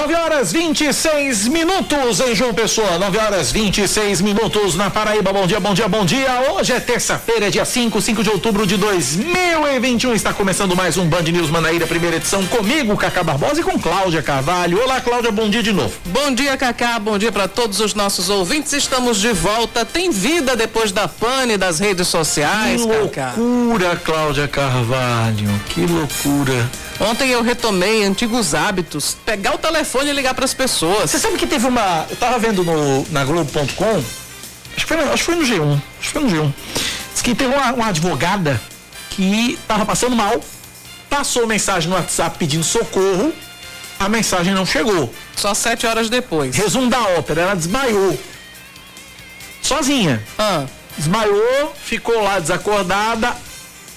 9 horas 26 minutos em João Pessoa. 9 horas 26 minutos na Paraíba. Bom dia, bom dia, bom dia. Hoje é terça-feira, dia 5, 5 de outubro de 2021. Está começando mais um Band News Manaíra, primeira edição, comigo, Cacá Barbosa e com Cláudia Carvalho. Olá, Cláudia, bom dia de novo. Bom dia, Cacá. Bom dia para todos os nossos ouvintes. Estamos de volta. Tem vida depois da pane das redes sociais, que Cacá. loucura, Cláudia Carvalho. Que loucura. Ontem eu retomei antigos hábitos, pegar o telefone e ligar para as pessoas. Você sabe que teve uma. Eu tava vendo no, na Globo.com, acho, que foi, acho que foi no G1. Acho que foi no G1. Diz que teve uma, uma advogada que tava passando mal, passou mensagem no WhatsApp pedindo socorro, a mensagem não chegou. Só sete horas depois. Resumo da ópera, ela desmaiou. Sozinha. Ah. Desmaiou, ficou lá desacordada.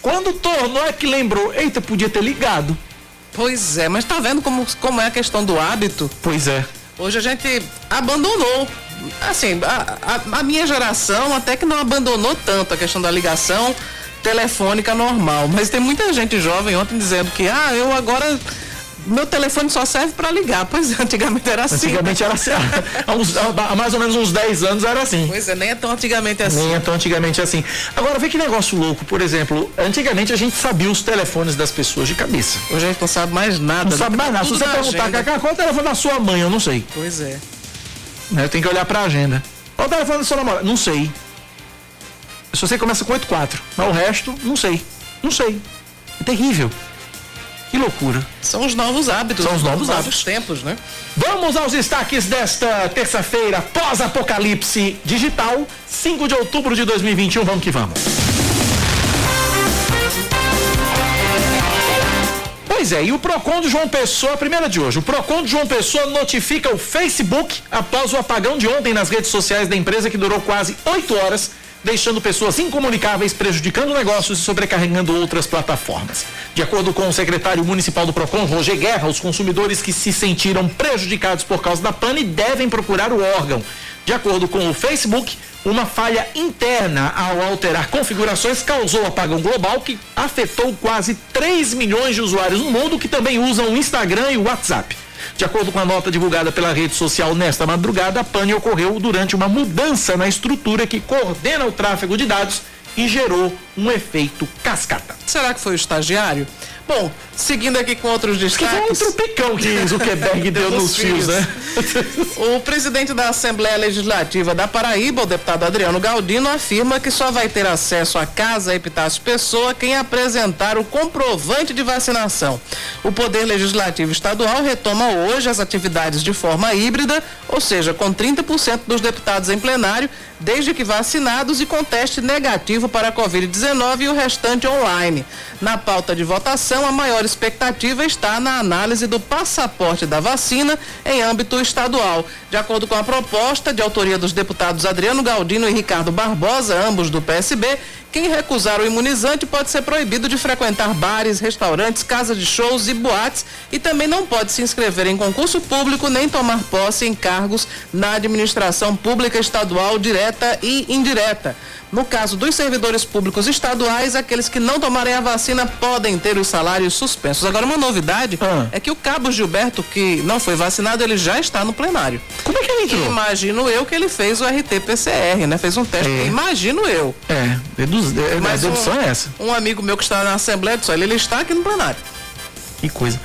Quando tornou é que lembrou, eita, podia ter ligado. Pois é, mas tá vendo como, como é a questão do hábito? Pois é. Hoje a gente abandonou. Assim, a, a, a minha geração até que não abandonou tanto a questão da ligação telefônica normal. Mas tem muita gente jovem ontem dizendo que, ah, eu agora meu telefone só serve para ligar. Pois antigamente era assim. Antigamente era assim. há, uns, há, mais ou menos uns 10 anos era assim. Pois é, nem é tão antigamente assim. Nem é tão antigamente assim. Agora, vê que negócio louco. Por exemplo, antigamente a gente sabia os telefones das pessoas de cabeça. Hoje a gente não sabe mais nada. Não sabe mais nada. Se você perguntar, Cacá, qual é o telefone da sua mãe? Eu não sei. Pois é. Né, eu tenho que olhar para a agenda. Qual é o telefone da sua namorada? Não sei. Se você começa com 84, mas o resto, não sei. Não sei. É terrível. Que loucura. São os novos hábitos. São os novos, novos hábitos. tempos, né? Vamos aos destaques desta terça-feira, pós-apocalipse digital, 5 de outubro de 2021. Vamos que vamos. Pois é, e o PROCON de João Pessoa, a primeira de hoje. O PROCON de João Pessoa notifica o Facebook após o apagão de ontem nas redes sociais da empresa que durou quase 8 horas deixando pessoas incomunicáveis, prejudicando negócios e sobrecarregando outras plataformas. De acordo com o secretário municipal do PROCON, Roger Guerra, os consumidores que se sentiram prejudicados por causa da pane devem procurar o órgão. De acordo com o Facebook, uma falha interna ao alterar configurações causou apagão global que afetou quase 3 milhões de usuários no mundo que também usam o Instagram e o WhatsApp. De acordo com a nota divulgada pela rede social nesta madrugada, a pane ocorreu durante uma mudança na estrutura que coordena o tráfego de dados e gerou um efeito cascata. Será que foi o estagiário? Bom, seguindo aqui com outros destaques. Que foi um tropicão que Zuckerberg deu nos fios, né? o presidente da Assembleia Legislativa da Paraíba, o deputado Adriano Galdino, afirma que só vai ter acesso à Casa Epitácio Pessoa quem apresentar o comprovante de vacinação. O Poder Legislativo Estadual retoma hoje as atividades de forma híbrida, ou seja, com 30% dos deputados em plenário, desde que vacinados e com teste negativo para a Covid-19 e o restante online. Na pauta de votação, a maior expectativa está na análise do passaporte da vacina em âmbito estadual. De acordo com a proposta de autoria dos deputados Adriano Galdino e Ricardo Barbosa, ambos do PSB, quem recusar o imunizante pode ser proibido de frequentar bares, restaurantes, casas de shows e boates e também não pode se inscrever em concurso público nem tomar posse em cargos na administração pública estadual direta e indireta. No caso dos servidores públicos estaduais, aqueles que não tomarem a vacina podem ter os salários suspensos. Agora, uma novidade ah. é que o cabo Gilberto, que não foi vacinado, ele já está no plenário. Como é que ele entrou? Imagino eu que ele fez o RT-PCR, né? Fez um teste. É. Imagino eu. É, deduz, é, Mas a dedução um, é essa. Um amigo meu que está na Assembleia disse, ele, ele está aqui no plenário. Que coisa.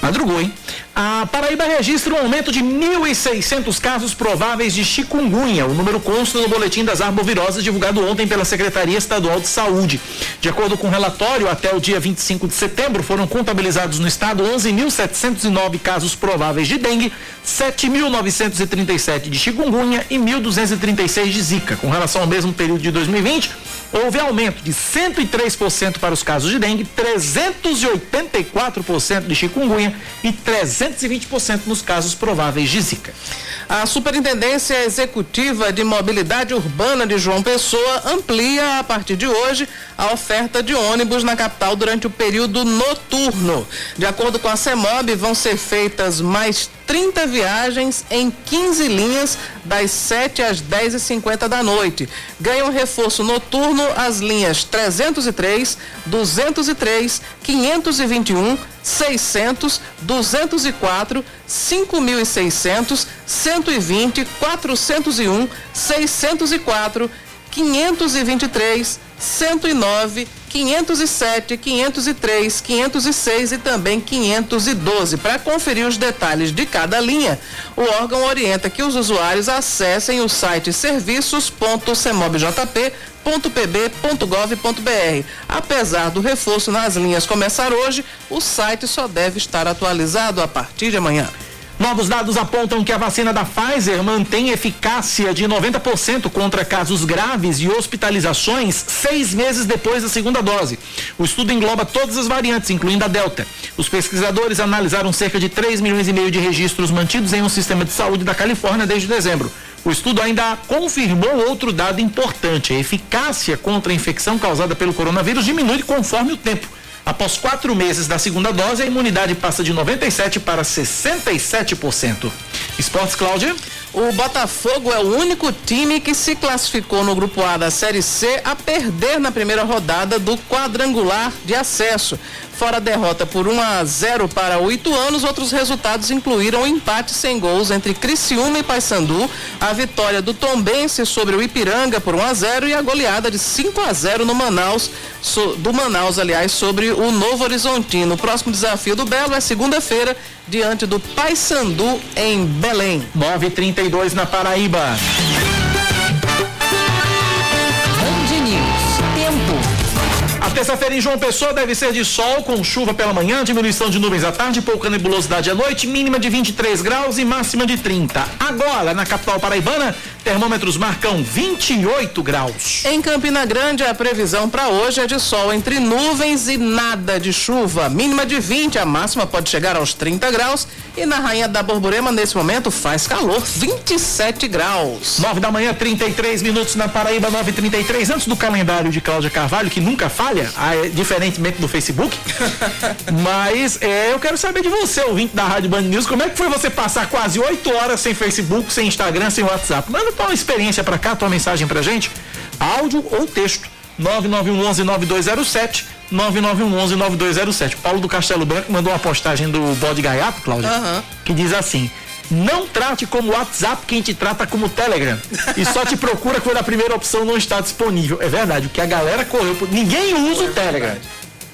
Madrugou, hein? A Paraíba registra um aumento de 1.600 casos prováveis de chikungunya. O número consta no boletim das arboviroses divulgado ontem pela Secretaria Estadual de Saúde. De acordo com o relatório, até o dia 25 de setembro foram contabilizados no estado 11.709 casos prováveis de dengue, 7.937 de chikungunya e 1.236 de zika. Com relação ao mesmo período de 2020, houve aumento de 103% para os casos de dengue, 384% de chikungunya e 320% nos casos prováveis de zika. A Superintendência Executiva de Mobilidade Urbana de João Pessoa amplia a partir de hoje a oferta de ônibus na capital durante o período noturno. De acordo com a CEMOB, vão ser feitas mais 30 viagens em 15 linhas das 7 às 10 e 50 da noite. Ganham reforço noturno as linhas 303, 203, 521, 600, 204, 5.600, 120, 401, 604, 523, 109, 507, 503, 506 e também 512. Para conferir os detalhes de cada linha, o órgão orienta que os usuários acessem o site serviços.semobjp.pb.gov.br. Apesar do reforço nas linhas começar hoje, o site só deve estar atualizado a partir de amanhã. Novos dados apontam que a vacina da Pfizer mantém eficácia de 90% contra casos graves e hospitalizações seis meses depois da segunda dose. O estudo engloba todas as variantes, incluindo a Delta. Os pesquisadores analisaram cerca de 3 milhões e meio de registros mantidos em um sistema de saúde da Califórnia desde dezembro. O estudo ainda confirmou outro dado importante: a eficácia contra a infecção causada pelo coronavírus diminui conforme o tempo. Após quatro meses da segunda dose, a imunidade passa de 97% para 67%. Esportes, Cláudia? O Botafogo é o único time que se classificou no Grupo A da Série C a perder na primeira rodada do quadrangular de acesso. Fora a derrota por 1 a 0 para oito anos, outros resultados incluíram o empate sem gols entre Criciúma e Paysandu, a vitória do Tombense sobre o Ipiranga por 1 a 0 e a goleada de 5 a 0 no Manaus, do Manaus, aliás, sobre o Novo Horizontino. O próximo desafio do Belo é segunda-feira, diante do Paysandu em Belém. 9:32 na Paraíba. Terça-feira em João Pessoa deve ser de sol, com chuva pela manhã, diminuição de nuvens à tarde, pouca nebulosidade à noite, mínima de 23 graus e máxima de 30. Agora, na capital paraibana, termômetros marcam 28 graus. Em Campina Grande, a previsão para hoje é de sol entre nuvens e nada de chuva. Mínima de 20, a máxima pode chegar aos 30 graus. E na Rainha da Borborema, nesse momento, faz calor, 27 graus. 9 da manhã, 33 minutos na Paraíba, 9h33, antes do calendário de Cláudia Carvalho, que nunca falha, ah, diferentemente do Facebook. Mas é, eu quero saber de você, ouvinte da Rádio Band News, como é que foi você passar quase 8 horas sem Facebook, sem Instagram, sem WhatsApp? Manda tua experiência pra cá, tua mensagem pra gente, áudio ou texto. 9911-9207, 9911-9207. Paulo do Castelo Branco mandou uma postagem do Bode Gaiato, Cláudio, Aham. que diz assim: Não trate como WhatsApp quem te trata como Telegram. E só te procura quando a primeira opção não está disponível. É verdade, o que a galera correu. por- Ninguém usa o Telegram.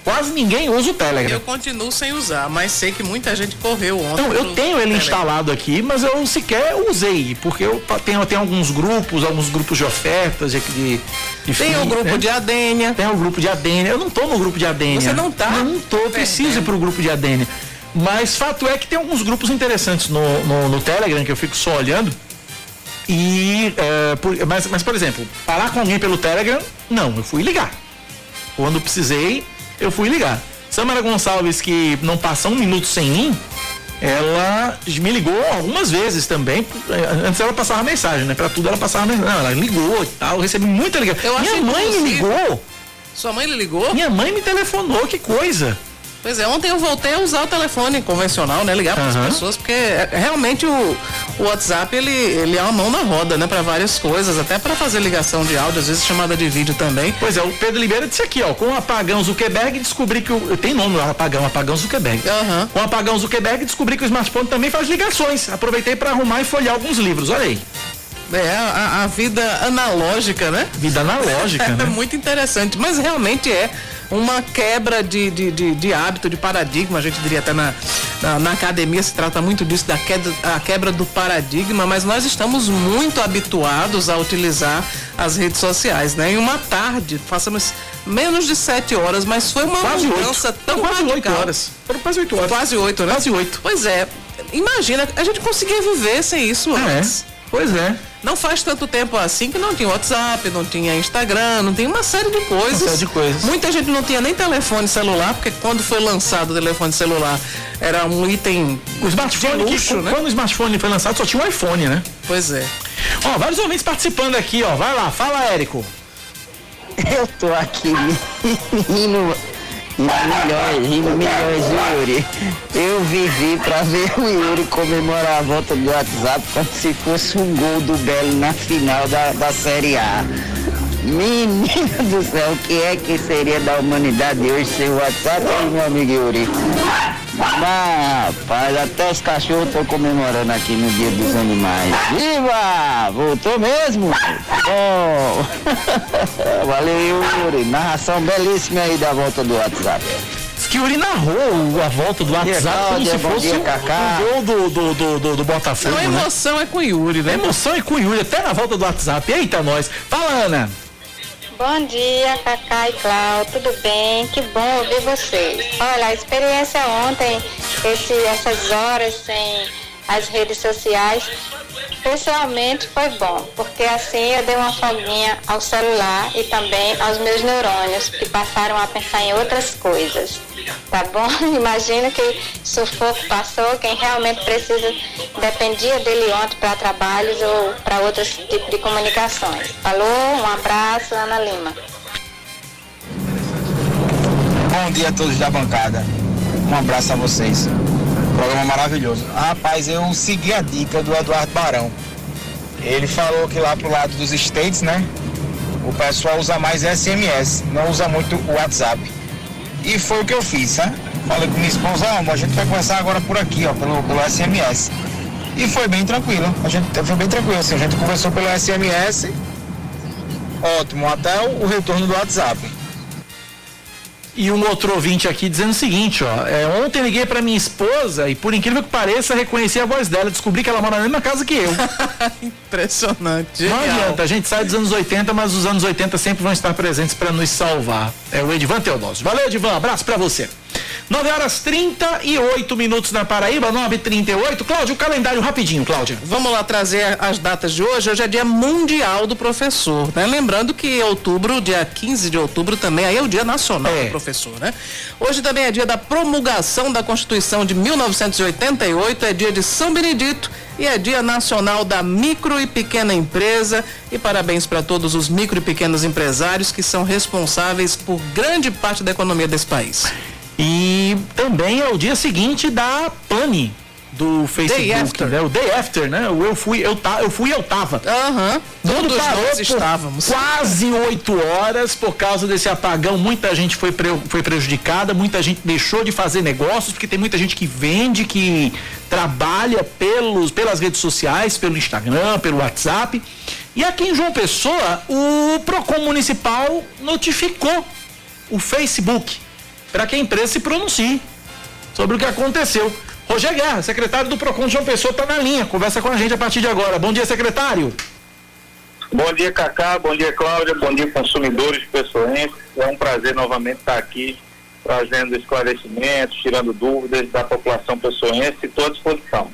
Quase ninguém usa o Telegram. Eu continuo sem usar, mas sei que muita gente correu ontem. Não, eu tenho ele Telegram. instalado aqui, mas eu sequer usei, porque eu tenho, tenho alguns grupos, alguns grupos de ofertas, de, de, Tem o grupo né? de Adênia. Tem o grupo de Adênia. Eu não tô no grupo de Adênia. Você não tá? Eu não tô, eu preciso ir pro grupo de Adênia. Mas fato é que tem alguns grupos interessantes no, no, no Telegram que eu fico só olhando. E. é, por- mas, mas, por exemplo, falar com alguém pelo Telegram, não, eu fui ligar. Quando precisei, eu fui ligar. Samara Gonçalves, que não passa um minuto sem mim, ela me ligou algumas vezes também. Antes ela passava mensagem, né? Pra tudo ela passava mensagem. Não, ela ligou e tal, eu recebi muita ligação. Eu Minha mãe me ligou. Sua mãe lhe ligou? Minha mãe me telefonou, que coisa. Pois é, ontem eu voltei a usar o telefone convencional, né? Ligar para as Aham. pessoas, porque é, realmente o, o WhatsApp ele, ele é uma mão na roda, né? Para várias coisas, até para fazer ligação de áudio, às vezes chamada de vídeo também. Pois é, o Pedro Limeira disse aqui, ó, com o apagão Zuckerberg descobri que o. Tem nome lá, apagão, apagão Zuckerberg. Aham. Com o apagão Zuckerberg descobri que o smartphone também faz ligações. Aproveitei para arrumar e folhear alguns livros, olha aí. É, a, a vida analógica, né? Vida analógica, É né? muito interessante, mas realmente é uma quebra de, de, de, de hábito, de paradigma, a gente diria até na, na, na academia se trata muito disso, da queda, a quebra do paradigma, mas nós estamos muito habituados a utilizar as redes sociais, né? Em uma tarde, passamos menos de sete horas, mas foi uma Quase mudança oito. tão quase oito radical. horas. Foram quase oito horas. Quase oito, né? Quase oito. Pois é, imagina, a gente conseguia viver sem isso Ah, é? Pois é. Não faz tanto tempo assim que não tinha WhatsApp, não tinha Instagram, não tinha uma série de coisas. Uma série de coisas. Muita gente não tinha nem telefone celular, porque quando foi lançado o telefone celular era um item. O smartphone, luxo, que, né? quando o smartphone foi lançado, só tinha um iPhone, né? Pois é. Ó, vários ouvintes participando aqui, ó. Vai lá, fala, Érico. Eu tô aqui rindo milhões, rindo milhões, Yuri. Eu vivi pra ver o Yuri comemorar a volta do WhatsApp como se fosse um gol do Belo na final da, da Série A. Menina do céu, o que é que seria da humanidade hoje sem o WhatsApp, hein, meu amigo Yuri? Mas, rapaz, até os cachorros estão comemorando aqui no Dia dos Animais. Viva! Voltou mesmo? Bom! Valeu, Yuri. Narração belíssima aí da volta do WhatsApp que Yuri narrou a volta do WhatsApp como se fosse dia, um, um, gol do, do, do, do, do Botafogo. Não, a né? emoção né? é com o Yuri, né? A emoção é com o Yuri, até na volta do WhatsApp. Eita, nós. Fala, Ana. Bom dia, Cacá e Cláudio, tudo bem? Que bom ouvir vocês. Olha, a experiência ontem, esse, essas horas sem as redes sociais, pessoalmente foi bom, porque assim eu dei uma folguinha ao celular e também aos meus neurônios, que passaram a pensar em outras coisas. Tá bom? Imagina que sufoco passou, quem realmente precisa, dependia dele ontem para trabalhos ou para outros tipos de comunicações. Falou, um abraço, Ana Lima. Bom dia a todos da bancada. Um abraço a vocês. Programa maravilhoso. Rapaz, eu segui a dica do Eduardo Barão. Ele falou que lá pro lado dos States, né? O pessoal usa mais SMS, não usa muito o WhatsApp. E foi o que eu fiz, né? Falei com minha esposa, ah, a gente vai começar agora por aqui, ó, pelo, pelo SMS. E foi bem tranquilo. A gente foi bem tranquilo, assim, a gente conversou pelo SMS. Ótimo, até o, o retorno do WhatsApp. E um outro ouvinte aqui dizendo o seguinte, ó. É, ontem liguei para minha esposa e, por incrível que pareça, reconheci a voz dela. Descobri que ela mora na mesma casa que eu. Impressionante. Não genial. adianta, a gente sai dos anos 80, mas os anos 80 sempre vão estar presentes para nos salvar. É o Edvan Teodósio. Valeu, Edvan. Abraço para você. 9 horas 38 minutos na Paraíba, 9h38. Cláudio, o calendário rapidinho, Cláudia. Vamos lá trazer as datas de hoje. Hoje é dia mundial do professor, né? Lembrando que outubro, dia 15 de outubro, também aí é o dia nacional é. do professor, né? Hoje também é dia da promulgação da Constituição de 1988, é dia de São Benedito e é Dia Nacional da Micro e Pequena Empresa. E parabéns para todos os micro e pequenos empresários que são responsáveis por grande parte da economia desse país. E também é o dia seguinte da pane do Facebook, né? O day after, né? O eu fui, eu, tá, eu fui, eu tava. Aham. Uhum. Todos nós estávamos. Quase oito horas por causa desse apagão. Muita gente foi, pre, foi prejudicada, muita gente deixou de fazer negócios, porque tem muita gente que vende, que trabalha pelos, pelas redes sociais, pelo Instagram, pelo WhatsApp. E aqui em João Pessoa, o Procon Municipal notificou o Facebook para que a empresa se pronuncie sobre o que aconteceu. Rogério Guerra, secretário do PROCON João Pessoa, está na linha. Conversa com a gente a partir de agora. Bom dia, secretário. Bom dia, Cacá. Bom dia, Cláudia. Bom dia, consumidores pessoenses. É um prazer novamente estar aqui trazendo esclarecimentos, tirando dúvidas da população pessoense e estou à disposição.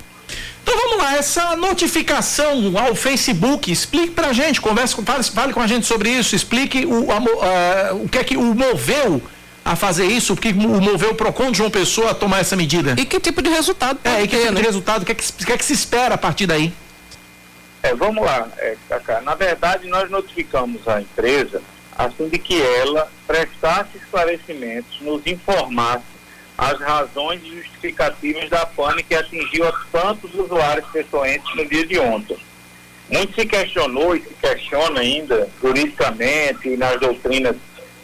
Então vamos lá, essa notificação ao Facebook, explique pra gente, converse, fale, fale com a gente sobre isso, explique o, a, a, o que é que o moveu a fazer isso, que moveu o PROCON de João Pessoa a tomar essa medida? E que tipo de resultado? É, e que ter, tipo né? de resultado? O que, é que, que, é que se espera a partir daí? É, vamos lá, é, Cacá. Na verdade, nós notificamos a empresa a fim de que ela prestasse esclarecimentos, nos informasse as razões justificativas da pane que atingiu a tantos usuários pessoenses no dia de ontem. Muito se questionou e se questiona ainda, juridicamente e nas doutrinas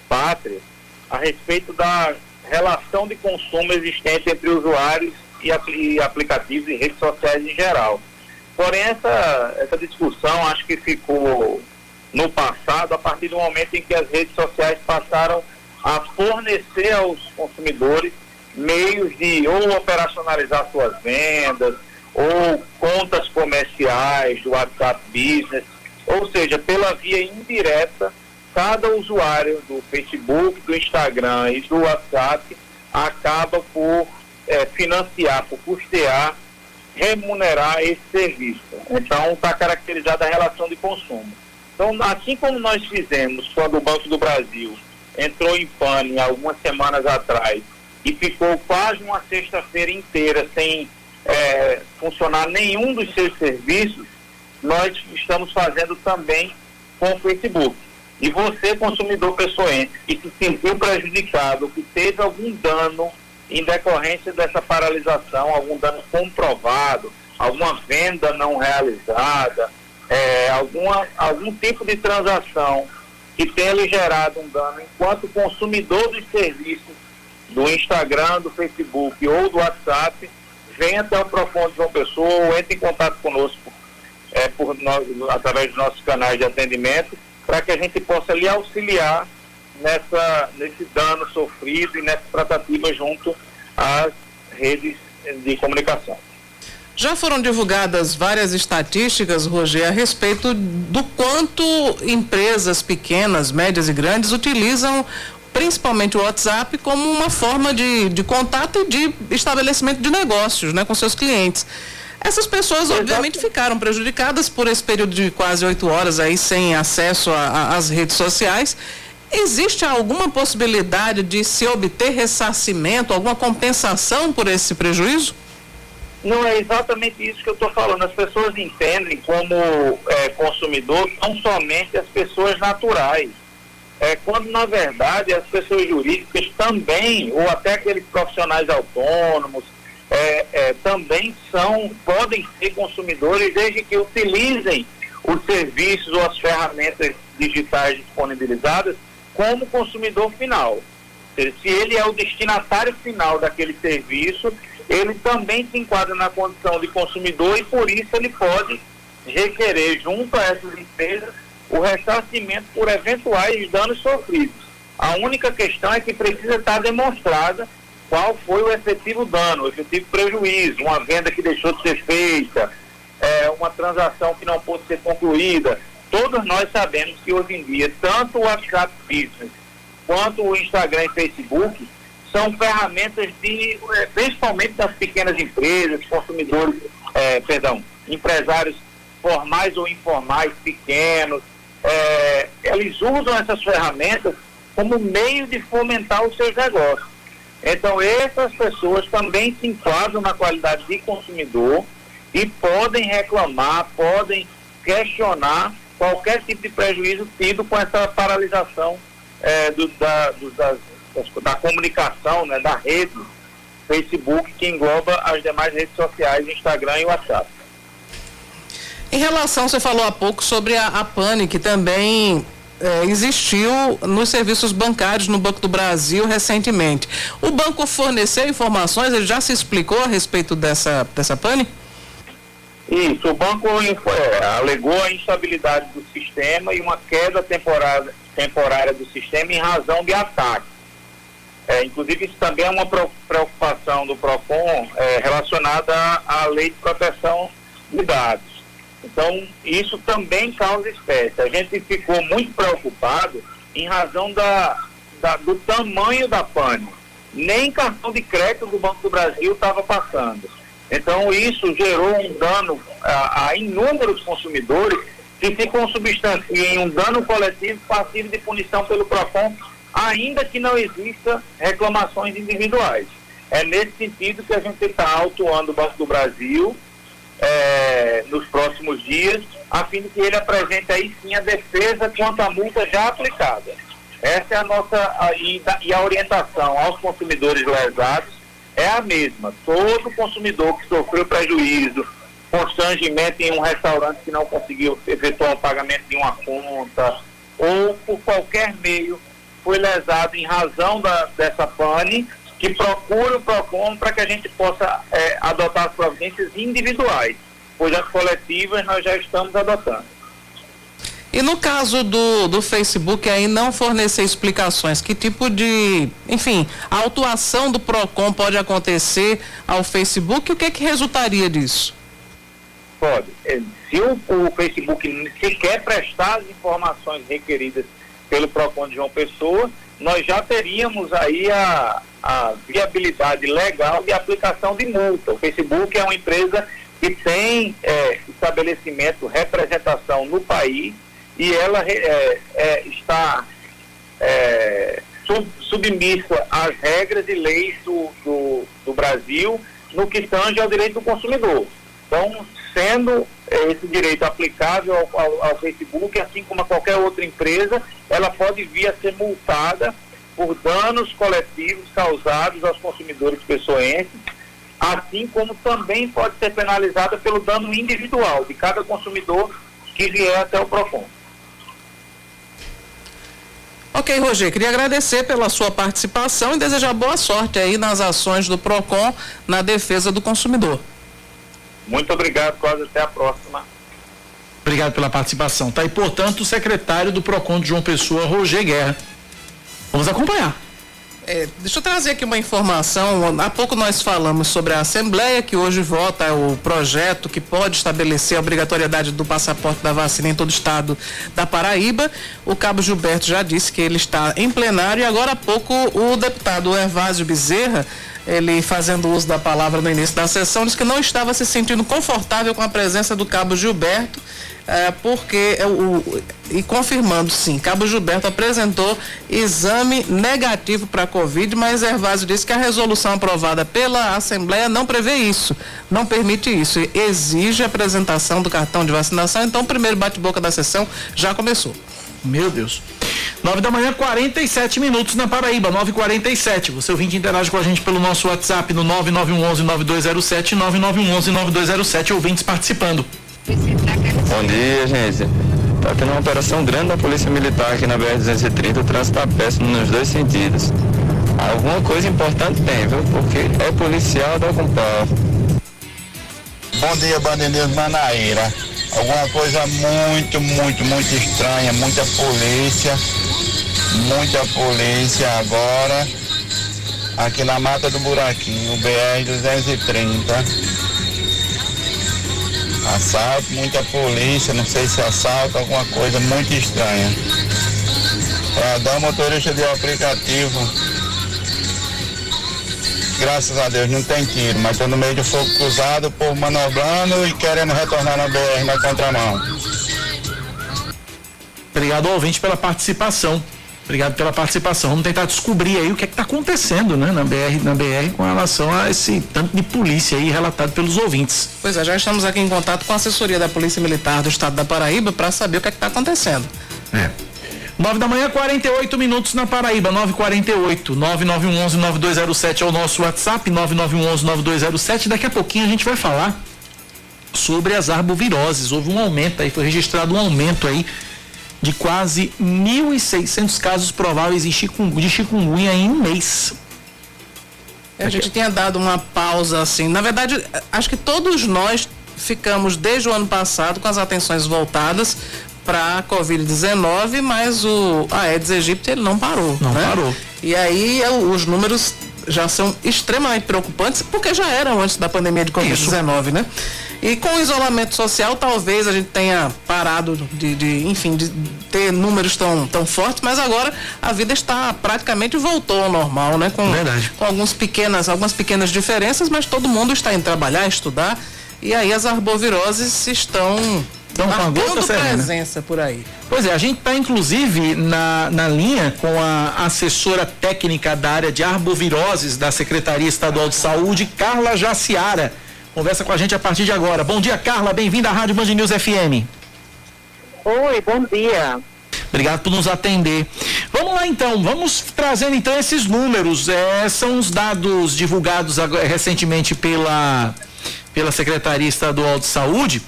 pátrias, a respeito da relação de consumo existente entre usuários e, aplicativos e redes sociais em geral. Porém, essa, essa discussão acho que ficou no passado a partir do momento em que as redes sociais passaram a fornecer aos consumidores meios de ou operacionalizar suas vendas ou contas comerciais do WhatsApp Business, ou seja, pela via indireta cada usuário do Facebook, do Instagram e do WhatsApp acaba por é, financiar, por custear remunerar esse serviço. Então, está caracterizada a relação de consumo. Então, assim como nós fizemos quando o Banco do Brasil entrou em pane algumas semanas atrás e ficou quase uma sexta-feira inteira sem é, funcionar nenhum dos seus serviços, nós estamos fazendo também com o Facebook. E você, consumidor pessoense, que se sentiu prejudicado, que teve algum dano em decorrência dessa paralisação, algum dano comprovado, alguma venda não realizada, é, alguma, algum tipo de transação que tenha lhe gerado um dano enquanto consumidor dos serviços do Instagram, do Facebook ou do WhatsApp, venha até o Profundo João Pessoa ou entre em contato conosco é, por nós, através dos nossos canais de atendimento para que a gente possa lhe auxiliar nessa, nesse dano sofrido e nessa tratativa junto às redes de comunicação. Já foram divulgadas várias estatísticas, Roger, a respeito do quanto empresas pequenas, médias e grandes utilizam principalmente o WhatsApp como uma forma de, de contato e de estabelecimento de negócios né, com seus clientes. Essas pessoas, obviamente, ficaram prejudicadas por esse período de quase oito horas aí sem acesso às redes sociais. Existe alguma possibilidade de se obter ressarcimento, alguma compensação por esse prejuízo? Não é exatamente isso que eu estou falando. As pessoas entendem como é, consumidor não somente as pessoas naturais. É, quando na verdade as pessoas jurídicas também, ou até aqueles profissionais autônomos, também são, podem ser consumidores desde que utilizem os serviços ou as ferramentas digitais disponibilizadas como consumidor final. Se ele é o destinatário final daquele serviço, ele também se enquadra na condição de consumidor e por isso ele pode requerer junto a essas empresas o ressarcimento por eventuais danos sofridos. A única questão é que precisa estar demonstrada qual foi o efetivo dano, o efetivo prejuízo, uma venda que deixou de ser feita, é, uma transação que não pôde ser concluída. Todos nós sabemos que hoje em dia, tanto o WhatsApp Business quanto o Instagram e Facebook são ferramentas de, é, principalmente das pequenas empresas, consumidores, é, perdão, empresários formais ou informais, pequenos, é, eles usam essas ferramentas como meio de fomentar os seus negócios. Então, essas pessoas também se enquadram na qualidade de consumidor e podem reclamar, podem questionar qualquer tipo de prejuízo tido com essa paralisação é, do, da, do, das, da comunicação, né, da rede Facebook, que engloba as demais redes sociais, Instagram e WhatsApp. Em relação, você falou há pouco sobre a, a PANI, que também é, existiu nos serviços bancários no Banco do Brasil recentemente. O banco forneceu informações, ele já se explicou a respeito dessa, dessa pane? Isso, o banco é, alegou a instabilidade do sistema e uma queda temporária, temporária do sistema em razão de ataque. É, inclusive, isso também é uma preocupação do PROCON é, relacionada à, à lei de proteção de dados. Então, isso também causa espécie. A gente ficou muito preocupado em razão da, da do tamanho da pane. Nem cartão de crédito do Banco do Brasil estava passando. Então, isso gerou um dano a, a inúmeros consumidores que se consubstancia em um dano coletivo passivo de punição pelo PROCON, ainda que não exista reclamações individuais. É nesse sentido que a gente está autuando o Banco do Brasil, é, nos próximos dias, a fim de que ele apresente aí sim a defesa quanto à multa já aplicada. Essa é a nossa a, e, e a orientação aos consumidores lesados é a mesma. Todo consumidor que sofreu prejuízo, constrangimento em um restaurante que não conseguiu efetuar o pagamento de uma conta, ou por qualquer meio foi lesado em razão da, dessa pane, que procure o PROCON para que a gente possa é, adotar as providências individuais, pois as coletivas nós já estamos adotando. E no caso do, do Facebook aí não fornecer explicações, que tipo de, enfim, a autuação do PROCON pode acontecer ao Facebook, o que é que resultaria disso? Pode. É, se o, o Facebook sequer prestar as informações requeridas pelo PROCON de João Pessoa, nós já teríamos aí a, a viabilidade legal de aplicação de multa. O Facebook é uma empresa que tem é, estabelecimento, representação no país e ela é, é, está é, sub, submissa às regras e leis do, do, do, Brasil no que tange ao direito do consumidor. Então, sendo esse direito aplicável ao, ao, ao Facebook, assim como a qualquer outra empresa, ela pode vir a ser multada por danos coletivos causados aos consumidores pessoenses assim como também pode ser penalizada pelo dano individual de cada consumidor que vier até o PROCON. Ok, Roger, queria agradecer pela sua participação e desejar boa sorte aí nas ações do PROCON na defesa do consumidor. Muito obrigado, quase até a próxima. Obrigado pela participação. Tá aí, portanto, o secretário do PROCON de João Pessoa, Roger Guerra. Vamos acompanhar. É, deixa eu trazer aqui uma informação. Há pouco nós falamos sobre a Assembleia, que hoje vota o projeto que pode estabelecer a obrigatoriedade do passaporte da vacina em todo o estado da Paraíba. O cabo Gilberto já disse que ele está em plenário e agora há pouco o deputado Ervásio Bezerra ele fazendo uso da palavra no início da sessão, disse que não estava se sentindo confortável com a presença do cabo Gilberto é, porque é o, e confirmando sim, Cabo Gilberto apresentou exame negativo para a Covid, mas Ervásio disse que a resolução aprovada pela Assembleia não prevê isso, não permite isso, exige a apresentação do cartão de vacinação, então o primeiro bate-boca da sessão já começou. Meu Deus. 9 da manhã, 47 minutos na Paraíba, 9h47. Você ouvinte interage com a gente pelo nosso WhatsApp no 9911 9207 9911 9207, ouvintes participando. Bom dia, gente. Tá tendo uma operação grande da Polícia Militar aqui na BR-230, o trânsito tá péssimo nos dois sentidos. Alguma coisa importante tem, viu? Porque é policial da Compal. Bom dia, Bandeirinhos Manaíra. Alguma coisa muito, muito, muito estranha, muita polícia, muita polícia agora aqui na Mata do Buraquinho, BR-230 Assalto, muita polícia, não sei se assalto, alguma coisa muito estranha. Para dar motorista de aplicativo, graças a Deus não tem tiro, mas estou no meio de fogo cruzado, por manobrando e querendo retornar na BR na contramão. Obrigado, ouvinte, pela participação. Obrigado pela participação. Vamos tentar descobrir aí o que é está acontecendo né, na, BR, na BR com relação a esse tanto de polícia aí relatado pelos ouvintes. Pois é, já estamos aqui em contato com a assessoria da Polícia Militar do Estado da Paraíba para saber o que é está acontecendo. É. 9 da manhã, 48 minutos na Paraíba, 948 9911 9207 é o nosso WhatsApp, 9911 9207. Daqui a pouquinho a gente vai falar sobre as arboviroses. Houve um aumento aí, foi registrado um aumento aí de quase 1.600 casos prováveis de chikungunya em um mês. A gente tinha dado uma pausa assim. Na verdade, acho que todos nós ficamos desde o ano passado com as atenções voltadas para a Covid-19, mas o Aedes aegypti ele não parou. Não né? parou. E aí é os números já são extremamente preocupantes, porque já eram antes da pandemia de Covid-19, né? E com o isolamento social, talvez a gente tenha parado de, de, enfim, de ter números tão, tão fortes, mas agora a vida está praticamente voltou ao normal, né? Com, Verdade. com algumas pequenas, algumas pequenas diferenças, mas todo mundo está indo trabalhar, estudar, e aí as arboviroses estão Estão com a gota presença por aí. Pois é, a gente está inclusive na, na linha com a assessora técnica da área de arboviroses da Secretaria Estadual de Saúde, Carla Jaciara. Conversa com a gente a partir de agora. Bom dia, Carla. Bem-vinda à Rádio Band News FM. Oi, bom dia. Obrigado por nos atender. Vamos lá então, vamos trazendo então esses números. É, são os dados divulgados recentemente pela, pela Secretaria Estadual de Saúde.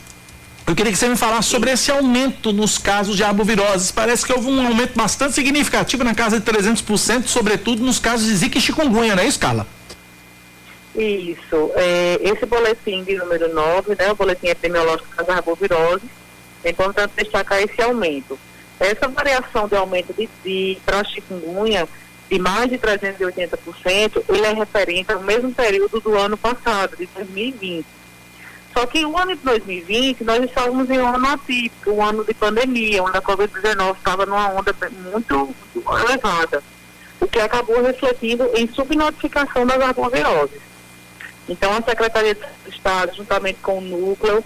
Eu queria que você me falasse sobre esse aumento nos casos de arboviroses. Parece que houve um aumento bastante significativo na casa de 300%, sobretudo nos casos de zika e chikungunya, não é isso, Carla? Isso. É, esse boletim de número 9, né, o boletim epidemiológico das arboviroses, é importante destacar esse aumento. Essa variação de aumento de, de para chikungunya de mais de 380%, ele é referente ao mesmo período do ano passado, de 2020. Só que o ano de 2020, nós estávamos em um ano atípico, um ano de pandemia, onde a Covid-19 estava numa onda muito elevada, o que acabou refletindo em subnotificação das arboviroses. Então, a Secretaria de Estado, juntamente com o núcleo,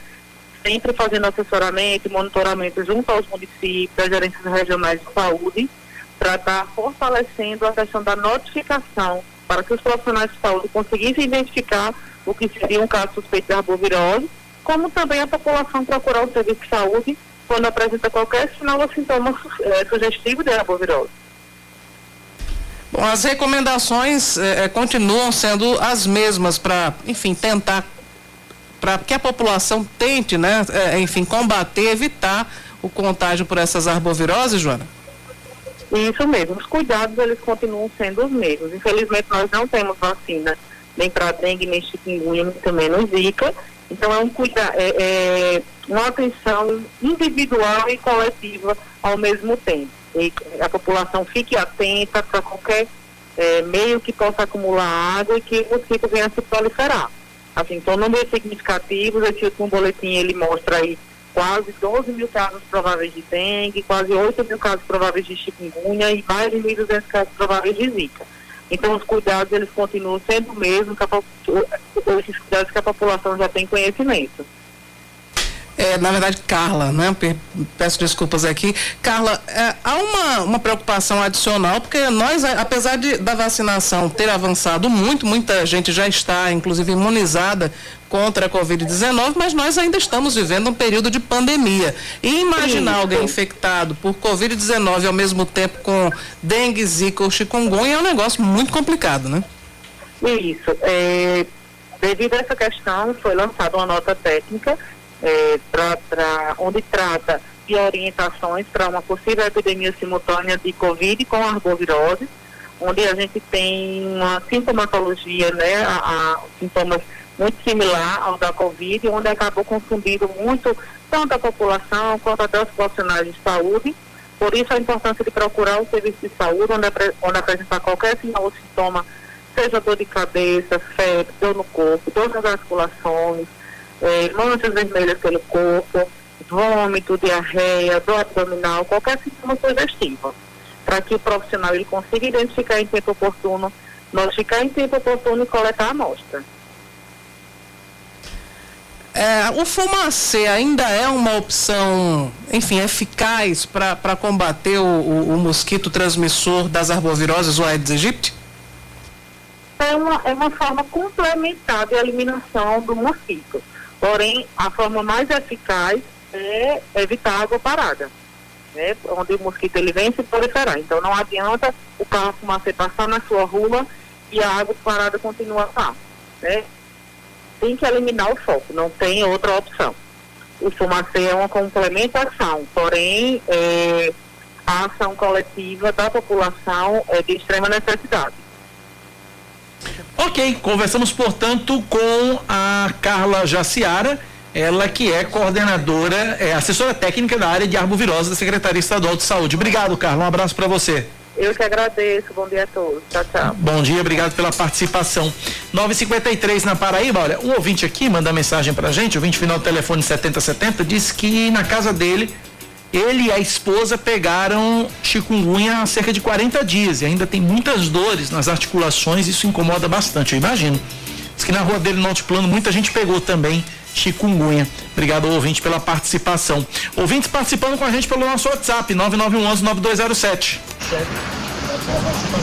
sempre fazendo assessoramento e monitoramento junto aos municípios, às gerências regionais de saúde, para estar fortalecendo a questão da notificação, para que os profissionais de saúde conseguissem identificar o que seria um caso suspeito de arbovirose, como também a população procurar o serviço de saúde quando apresenta qualquer sinal ou sintoma é, sugestivo de arbovirose. Bom, as recomendações eh, continuam sendo as mesmas para, enfim, tentar para que a população tente, né, eh, enfim, combater, evitar o contágio por essas arboviroses, Joana? Isso mesmo, os cuidados eles continuam sendo os mesmos. Infelizmente nós não temos vacina nem para dengue, nem chikungunya, também no zika. Então é um cuidado, é, é uma atenção individual e coletiva ao mesmo tempo. E a população fique atenta para qualquer é, meio que possa acumular água e que o mosquito venha a se proliferar. Assim, são números significativos, esse último boletim ele mostra aí quase 12 mil casos prováveis de dengue, quase 8 mil casos prováveis de chikungunya e mais de 1.200 casos prováveis de zika. Então, os cuidados, eles continuam sendo o mesmo, esses cuidados que a população já tem conhecimento. É, na verdade, Carla, né? Peço desculpas aqui. Carla, é, há uma, uma preocupação adicional, porque nós, apesar de, da vacinação ter avançado muito, muita gente já está, inclusive, imunizada contra a Covid-19, mas nós ainda estamos vivendo um período de pandemia. E imaginar alguém infectado por Covid-19 ao mesmo tempo com dengue, zika ou chikungunya é um negócio muito complicado, né? Isso. É, devido a essa questão, foi lançada uma nota técnica é, pra, pra, onde trata de orientações para uma possível epidemia simultânea de Covid com arbovirose, onde a gente tem uma sintomatologia, né, a, a sintomas muito similar ao da Covid, onde acabou confundindo muito tanto a população quanto até os profissionais de saúde. Por isso a importância de procurar o serviço de saúde, onde, onde apresentar qualquer sinal ou sintoma, seja dor de cabeça, febre, dor no corpo, dor nas articulações, é, manchas vermelhas pelo corpo, vômito, diarreia, dor abdominal, qualquer sintoma sugestivo, para que o profissional ele consiga identificar em tempo oportuno, notificar em tempo oportuno e coletar a amostra. É, o fumacê ainda é uma opção, enfim, eficaz para combater o, o, o, mosquito transmissor das arboviroses, o Aedes aegypti? É uma, é uma forma complementar de eliminação do mosquito. Porém, a forma mais eficaz é evitar água parada, né? onde o mosquito ele vem se proliferar. Então, não adianta o carro fumacê passar na sua rua e a água parada continua lá. Né? Tem que eliminar o foco, não tem outra opção. O fumacê é uma complementação, porém, é, a ação coletiva da população é de extrema necessidade. Ok, conversamos, portanto, com a Carla Jaciara, ela que é coordenadora, é assessora técnica da área de arbovirose da Secretaria Estadual de Saúde. Obrigado, Carla. Um abraço para você. Eu que agradeço. Bom dia a todos. Tchau, tchau. Bom dia, obrigado pela participação. 953 na Paraíba. Olha, um ouvinte aqui manda mensagem pra gente, o ouvinte final do telefone 7070, disse que na casa dele ele e a esposa pegaram chikungunya há cerca de 40 dias e ainda tem muitas dores nas articulações, isso incomoda bastante, eu imagino. Diz que na rua dele no altiplano muita gente pegou também chikungunya. Obrigado ao ouvinte pela participação. Ouvintes participando com a gente pelo nosso WhatsApp, 9911 9207.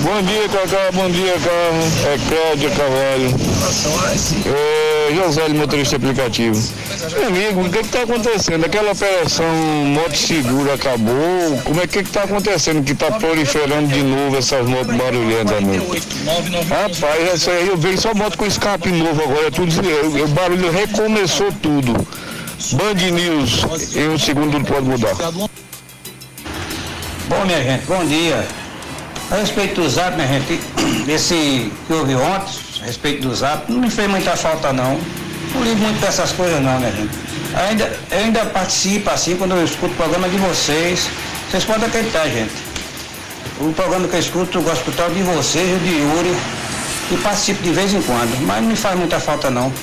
Bom dia, Cacá. Bom dia, Carlos. É Cláudia Carvalho. É José, motorista aplicativo. Meu amigo, o que está acontecendo? Aquela operação Moto Seguro acabou? Como é que está acontecendo que está proliferando de novo essas motos barulhentas, amigo? Rapaz, essa aí eu vejo só moto com escape novo agora. Tudo, o barulho recomeçou tudo. Band News, em um segundo pode mudar. Bom, minha gente, bom dia. A respeito do zap, minha gente, esse que houve ontem, a respeito do zap, não me fez muita falta não. Não ligo muito dessas coisas não, minha gente. Ainda, ainda participo assim quando eu escuto o programa de vocês. Vocês podem acreditar, gente. O programa que eu escuto, eu gosto escutar de vocês, de Yuri, e participo de vez em quando, mas não me faz muita falta não.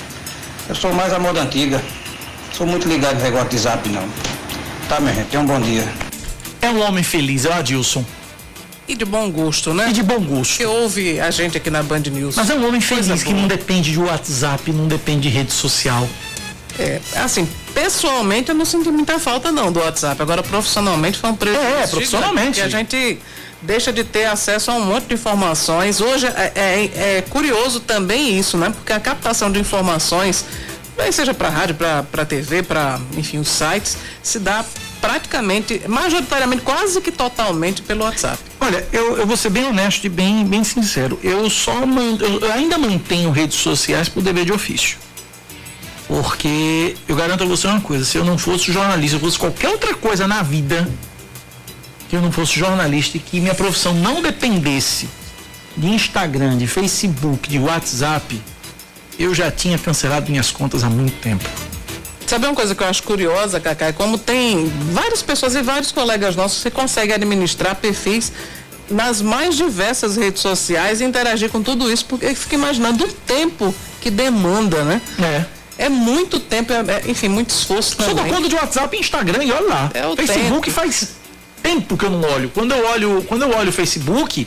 Eu sou mais a moda antiga. Sou muito ligado no negócio de zap não. Tá, minha gente, tenha um bom dia. É um homem feliz, é o Adilson. E de bom gosto, né? E de bom gosto. Que ouve a gente aqui na Band News. Mas é um homem Coisa feliz que boa. não depende de WhatsApp, não depende de rede social. É, assim, pessoalmente eu não senti muita falta não do WhatsApp. Agora, profissionalmente foi um prejuízo. É, gigante, profissionalmente. a gente deixa de ter acesso a um monte de informações. Hoje é, é- é curioso também isso, né? Porque a captação de informações, bem seja para rádio, para TV, para enfim, os sites, se dá praticamente, majoritariamente, quase que totalmente pelo WhatsApp. Olha, eu, eu vou ser bem honesto e bem, bem sincero. Eu só eu ainda mantenho redes sociais por dever de ofício. Porque eu garanto a você uma coisa, se eu não fosse jornalista, eu fosse qualquer outra coisa na vida, que eu não fosse jornalista e que minha profissão não dependesse de Instagram, de Facebook, de WhatsApp, eu já tinha cancelado minhas contas há muito tempo. Sabe uma coisa que eu acho curiosa, Cacá? É como tem várias pessoas e vários colegas nossos que conseguem administrar perfis nas mais diversas redes sociais e interagir com tudo isso, porque eu fico imaginando o tempo que demanda, né? É. É muito tempo, é- é, enfim, muito esforço Só dou também. conta de WhatsApp e Instagram e olha lá. É o Facebook tempo. faz tempo que eu não olho. Quando eu olho, quando eu olho o Facebook,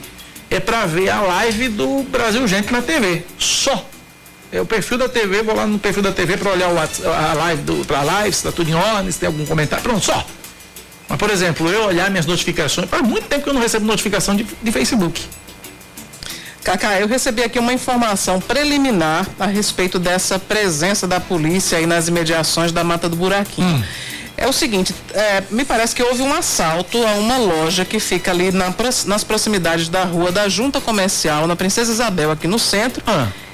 é pra ver a live do Brasil Gente na TV. Só. É o perfil da TV, vou lá no perfil da TV pra olhar o a live do, pra live, se tá tudo em ordem, se tem algum comentário. Pronto, só. Mas, por exemplo, eu olhar minhas notificações, faz muito tempo que eu não recebo notificação de, de Facebook. Cacá, eu recebi aqui uma informação preliminar a respeito dessa presença da polícia aí nas imediações da Mata do Buraquinho. É o seguinte, é, me parece que houve um assalto a uma loja que fica ali na nas proximidades da rua da Junta Comercial, na Princesa Isabel, aqui no centro.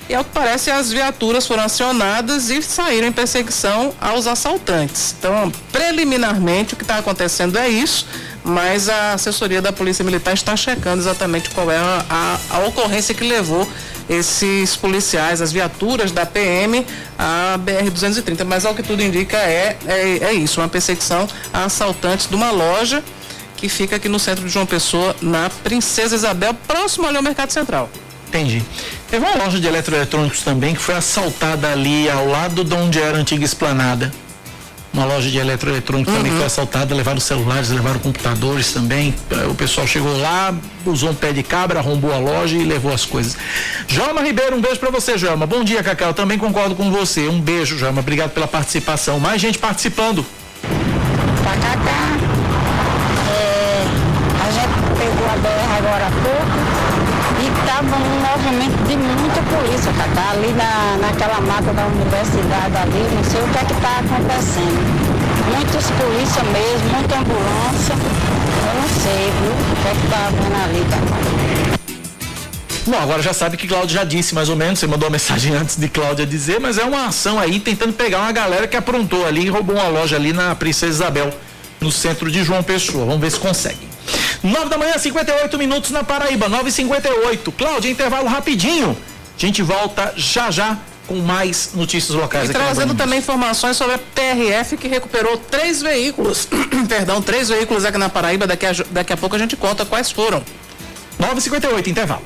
E ao que parece, as viaturas foram acionadas e saíram em perseguição aos assaltantes. Então, preliminarmente, o que está acontecendo é isso, mas a assessoria da Polícia Militar está checando exatamente qual é a, a- a ocorrência que levou esses policiais, as viaturas da PM, à BR-230. Mas, ao que tudo indica, é, é, é isso, uma perseguição a assaltantes de uma loja que fica aqui no centro de João Pessoa, na Princesa Isabel, próximo ali ao Mercado Central. Entendi. Teve uma loja de eletroeletrônicos também que foi assaltada ali ao lado de onde era a antiga esplanada. Uma loja de eletroeletrônicos também foi assaltada, levaram celulares, levaram computadores também. O pessoal chegou lá, usou um pé de cabra, arrombou a loja e levou as coisas. Joelma Ribeiro, um beijo pra você, Joelma. Bom dia, Cacau. Também concordo com você. Um beijo, Joelma. Obrigado pela participação. Mais gente participando. Tacacá. É, a gente pegou a BR agora há um movimento de muita polícia, Cacá, ali na, naquela mata da universidade ali, não sei o que é que está acontecendo. Muitas polícias mesmo, muita ambulância. Eu não sei, viu? O que é que está havendo ali, Cacá. Bom, agora já sabe que Cláudia já disse mais ou menos, você mandou uma mensagem antes de Cláudia dizer, mas é uma ação aí tentando pegar uma galera que aprontou ali e roubou uma loja ali na Princesa Isabel, no centro de João Pessoa. Vamos ver se consegue. 9 da manhã, 58 minutos na Paraíba, 9 e 58 Cláudia, intervalo rapidinho. A gente volta já já com mais notícias locais E trazendo também informações sobre a PRF que recuperou três veículos. Perdão, três veículos aqui na Paraíba. Daqui a, daqui a pouco a gente conta quais foram. 9h58, intervalo.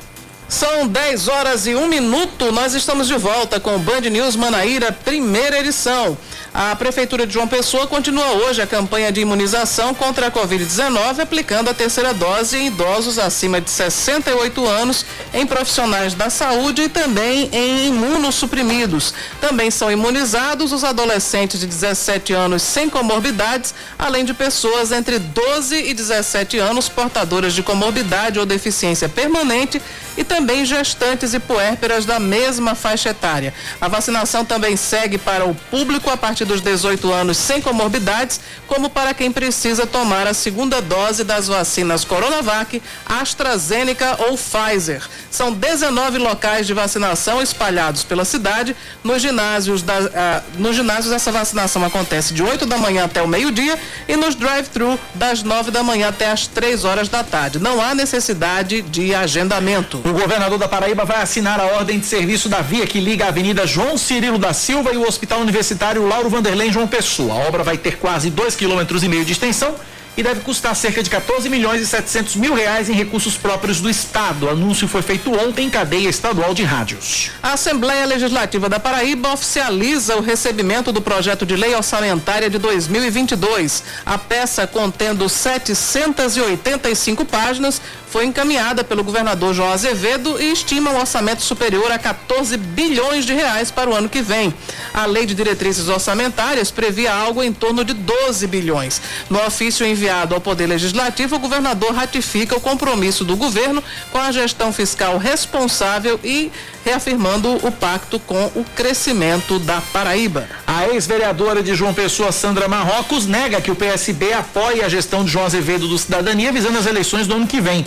São 10 horas e um minuto. Nós estamos de volta com o Band News Manaíra, primeira edição. A Prefeitura de João Pessoa continua hoje a campanha de imunização contra a Covid-19, aplicando a terceira dose em idosos acima de 68 anos, em profissionais da saúde e também em imunossuprimidos. Também são imunizados os adolescentes de 17 anos sem comorbidades, além de pessoas entre 12 e 17 anos portadoras de comorbidade ou deficiência permanente e também gestantes e puérperas da mesma faixa etária. A vacinação também segue para o público a partir dos 18 anos sem comorbidades, como para quem precisa tomar a segunda dose das vacinas Coronavac, AstraZeneca ou Pfizer. São 19 locais de vacinação espalhados pela cidade. Nos ginásios, da, ah, nos ginásios essa vacinação acontece de 8 da manhã até o meio-dia e nos drive-thru das 9 da manhã até as 3 horas da tarde. Não há necessidade de agendamento. O governador da Paraíba vai assinar a ordem de serviço da via que liga a Avenida João Cirilo da Silva e o Hospital Universitário Lauro Vanderlei em João Pessoa. A obra vai ter quase 2,5 km de extensão e deve custar cerca de 14 milhões e 700 mil reais em recursos próprios do Estado. O anúncio foi feito ontem em cadeia estadual de rádios. A Assembleia Legislativa da Paraíba oficializa o recebimento do projeto de lei orçamentária de 2022. A peça, contendo 785 páginas, foi encaminhada pelo governador João Azevedo e estima um orçamento superior a 14 bilhões de reais para o ano que vem. A lei de diretrizes orçamentárias previa algo em torno de 12 bilhões. No ofício enviado ao Poder Legislativo, o governador ratifica o compromisso do governo com a gestão fiscal responsável e reafirmando o pacto com o crescimento da Paraíba. A ex-vereadora de João Pessoa, Sandra Marrocos, nega que o PSB apoie a gestão de João Azevedo do Cidadania visando as eleições do ano que vem.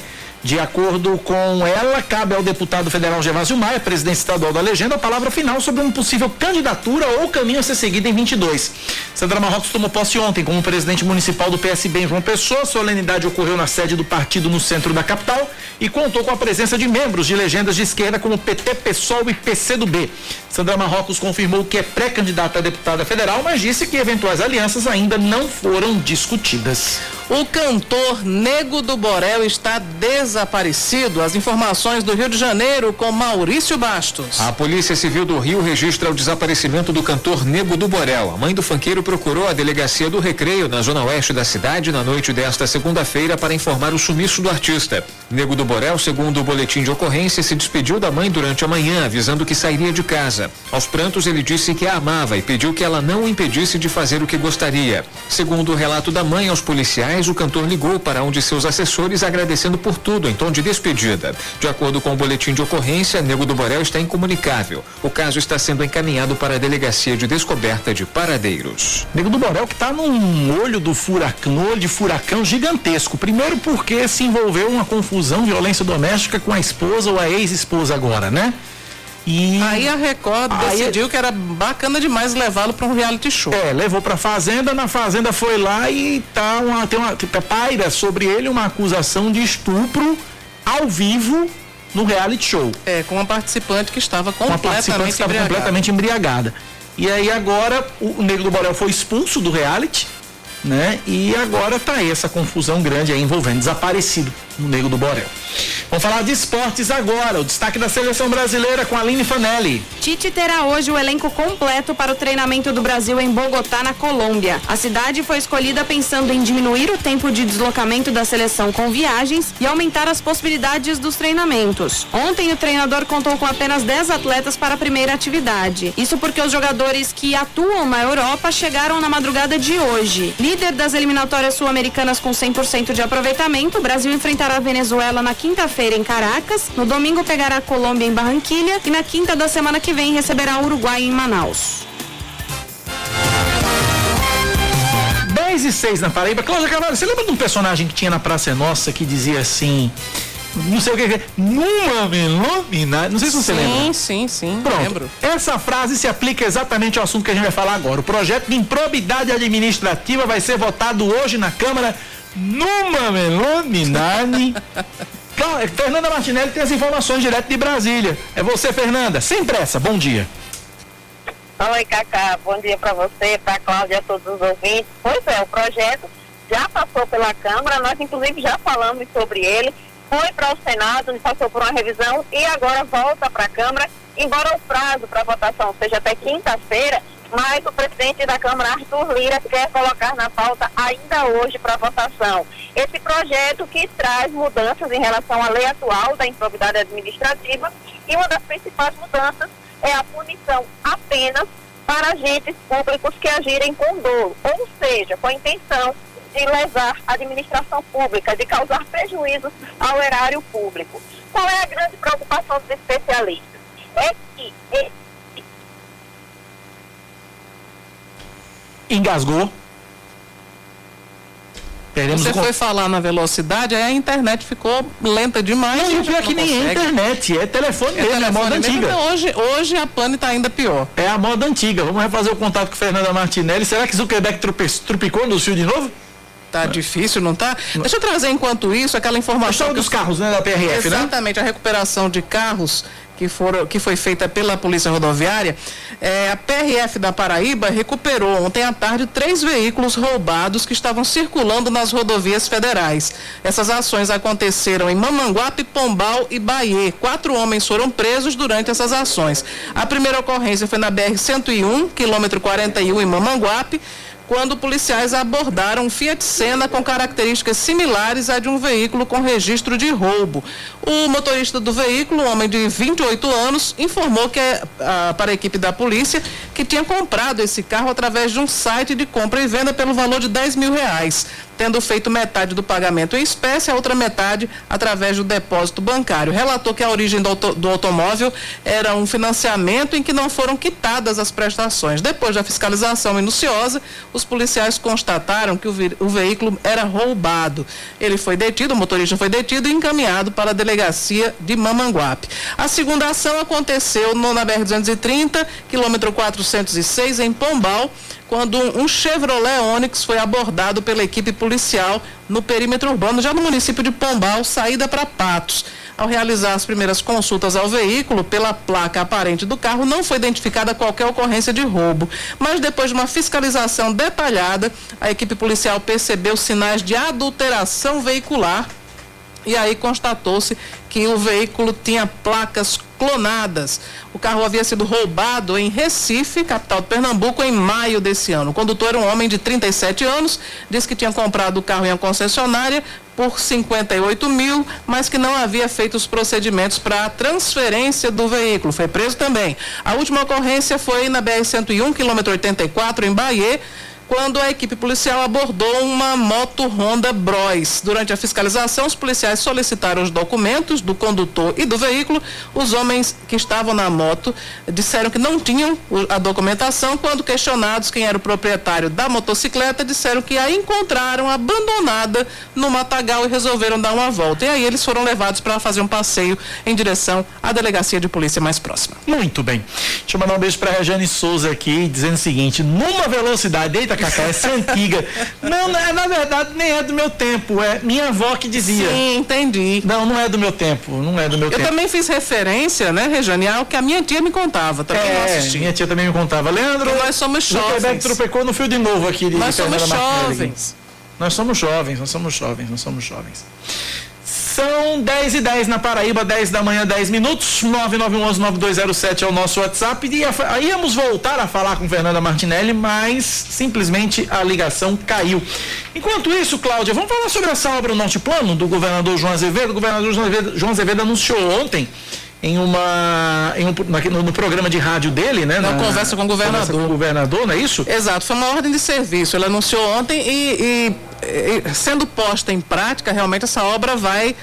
De acordo com ela, cabe ao deputado federal Gervásio Maia, presidente estadual da legenda, a palavra final sobre uma possível candidatura ou caminho a ser seguido em 22. Sandra Marrocos tomou posse ontem como presidente municipal do PSB em João Pessoa. A solenidade ocorreu na sede do partido no centro da capital e contou com a presença de membros de legendas de esquerda como PT, PSOL e PCdoB. Sandra Marrocos confirmou que é pré-candidata a deputada federal, mas disse que eventuais alianças ainda não foram discutidas. O cantor Nego do Borel está desaparecido. As informações do Rio de Janeiro com Maurício Bastos. A Polícia Civil do Rio registra o desaparecimento do cantor Nego do Borel. A mãe do funkeiro procurou a delegacia do Recreio, na zona oeste da cidade, na noite desta segunda-feira, para informar o sumiço do artista. Nego do Borel, segundo o boletim de ocorrência, se despediu da mãe durante a manhã, avisando que sairia de casa. Aos prantos, ele disse que a amava e pediu que ela não o impedisse de fazer o que gostaria. Segundo o relato da mãe aos policiais, o cantor ligou para um de seus assessores agradecendo por tudo em tom de despedida. De acordo com o boletim de ocorrência, Nego do Borel está incomunicável. O caso está sendo encaminhado para a Delegacia de Descoberta de Paradeiros. Nego do Borel que está num olho do furacão, olho de furacão gigantesco. Primeiro porque se envolveu uma confusão, violência doméstica com a esposa ou a ex-esposa agora, né? E aí a Record aí decidiu que era bacana demais levá-lo para um reality show. É, levou para fazenda, na fazenda foi lá e tá uma tem uma tipo, paira sobre ele uma acusação de estupro ao vivo no reality show. É, com uma participante que estava completamente uma participante que estava embriagada. completamente embriagada. E aí agora o Negro do Borel foi expulso do reality, né? E agora tá aí essa confusão grande aí envolvendo desaparecido no Negro do Borel. Vamos falar de esportes agora. O destaque da seleção brasileira com Aline Fanelli. Tite terá hoje o elenco completo para o treinamento do Brasil em Bogotá, na Colômbia. A cidade foi escolhida pensando em diminuir o tempo de deslocamento da seleção com viagens e aumentar as possibilidades dos treinamentos. Ontem, o treinador contou com apenas 10 atletas para a primeira atividade. Isso porque os jogadores que atuam na Europa chegaram na madrugada de hoje. Líder das eliminatórias sul-americanas com 100% de aproveitamento, o Brasil enfrentará a Venezuela na quinta-feira quinta-feira em Caracas, no domingo pegará a Colômbia em Barranquilha e na quinta da semana que vem receberá o Uruguai em Manaus. 10 e 6 na Paraíba. Cláudia Carvalho, você lembra de um personagem que tinha na Praça Nossa que dizia assim não sei o que, numa melomina, não sei se você sim, lembra. Sim, sim, sim, Pronto. lembro. Essa frase se aplica exatamente ao assunto que a gente vai falar agora. O projeto de improbidade administrativa vai ser votado hoje na Câmara numa melominane é, Fernanda Martinelli tem as informações direto de Brasília. É você, Fernanda. Sem pressa, bom dia. Oi, Cacá. Bom dia para você, para a Cláudia, a todos os ouvintes. Pois é, o projeto já passou pela Câmara, nós inclusive já falamos sobre ele, foi para o Senado, passou por uma revisão e agora volta para a Câmara, embora o prazo para votação seja até quinta-feira, mas o presidente da Câmara, Arthur Lira, quer colocar na pauta ainda hoje para votação. Esse projeto que traz mudanças em relação à lei atual da improbidade administrativa e uma das principais mudanças é a punição apenas para agentes públicos que agirem com dolo, ou seja, com a intenção de lesar a administração pública, de causar prejuízos ao erário público. Qual é a grande preocupação dos especialistas? É que engasgou. Teremos Você foi falar na velocidade, aí a internet ficou lenta demais. Não, e o pior é que nem é internet, é telefone é mesmo, é a moda mesmo. antiga. Hoje, hoje a pane está ainda pior. É a moda antiga. Vamos refazer o contato com Fernanda Martinelli. Será que Zuckerberg trupicou no fio de novo? Tá difícil, não tá? Deixa eu trazer enquanto isso aquela informação. dos carros, né, da PRF, Exatamente, né? Exatamente, a recuperação de carros que, foram, que foi feita pela Polícia Rodoviária, é, a PRF da Paraíba recuperou ontem à tarde três veículos roubados que estavam circulando nas rodovias federais. Essas ações aconteceram em Mamanguape, Pombal e Bahia. Quatro homens foram presos durante essas ações. A primeira ocorrência foi na BR-101, quilômetro 41, em Mamanguape quando policiais abordaram um Fiat Senna com características similares à de um veículo com registro de roubo. O motorista do veículo, um homem de 28 anos, informou que é, ah, para a equipe da polícia que tinha comprado esse carro através de um site de compra e venda pelo valor de 10 mil reais tendo feito metade do pagamento em espécie, a outra metade através do depósito bancário. Relatou que a origem do, auto, do automóvel era um financiamento em que não foram quitadas as prestações. Depois da fiscalização minuciosa, os policiais constataram que o, o veículo era roubado. Ele foi detido, o motorista foi detido e encaminhado para a delegacia de Mamanguape. A segunda ação aconteceu no, na BR-230, quilômetro 406, em Pombal quando um Chevrolet Onix foi abordado pela equipe policial no perímetro urbano, já no município de Pombal, saída para Patos. Ao realizar as primeiras consultas ao veículo, pela placa aparente do carro, não foi identificada qualquer ocorrência de roubo. Mas depois de uma fiscalização detalhada, a equipe policial percebeu sinais de adulteração veicular e aí constatou-se o veículo tinha placas clonadas. O carro havia sido roubado em Recife, capital de Pernambuco, em maio desse ano. O condutor era um homem de 37 anos, disse que tinha comprado o carro em uma concessionária por 58 mil, mas que não havia feito os procedimentos para a transferência do veículo. Foi preso também. A última ocorrência foi na BR-101, quilômetro 84, em Bahia quando a equipe policial abordou uma moto Honda Bros. Durante a fiscalização, os policiais solicitaram os documentos do condutor e do veículo. Os homens que estavam na moto disseram que não tinham a documentação. Quando questionados quem era o proprietário da motocicleta, disseram que a encontraram abandonada no matagal e resolveram dar uma volta. E aí eles foram levados para fazer um passeio em direção à delegacia de polícia mais próxima. Muito bem. Deixa eu mandar um beijo para a Regiane Souza aqui, dizendo o seguinte: numa velocidade, eita Cacá, essa é antiga. Não, não é, na verdade, nem é do meu tempo. É minha avó que dizia. Sim, entendi. Não, não é do meu tempo. Não é do meu Eu tempo. Eu também fiz referência, né, Rejane, ao que a minha tia me contava. Também é, minha tia também me contava. Leandro, nós somos jovens. O tropecou no fio de novo aqui de Nós somos jovens. Nós somos jovens, nós somos jovens, nós somos jovens. São 10 e 10 na Paraíba, 10 da manhã, 10 minutos. 9911-9207 é o nosso WhatsApp. E íamos voltar a falar com Fernanda Martinelli, mas simplesmente a ligação caiu. Enquanto isso, Cláudia, vamos falar sobre essa obra Norte Plano do governador João Azevedo. O governador João Azevedo, João Azevedo anunciou ontem em uma em um, no, no, programa de rádio dele, né? Na, na conversa com o governador. Com o governador, não é isso? Exato, foi uma ordem de serviço. Ele anunciou ontem e, e, e sendo posta em prática, realmente essa obra vai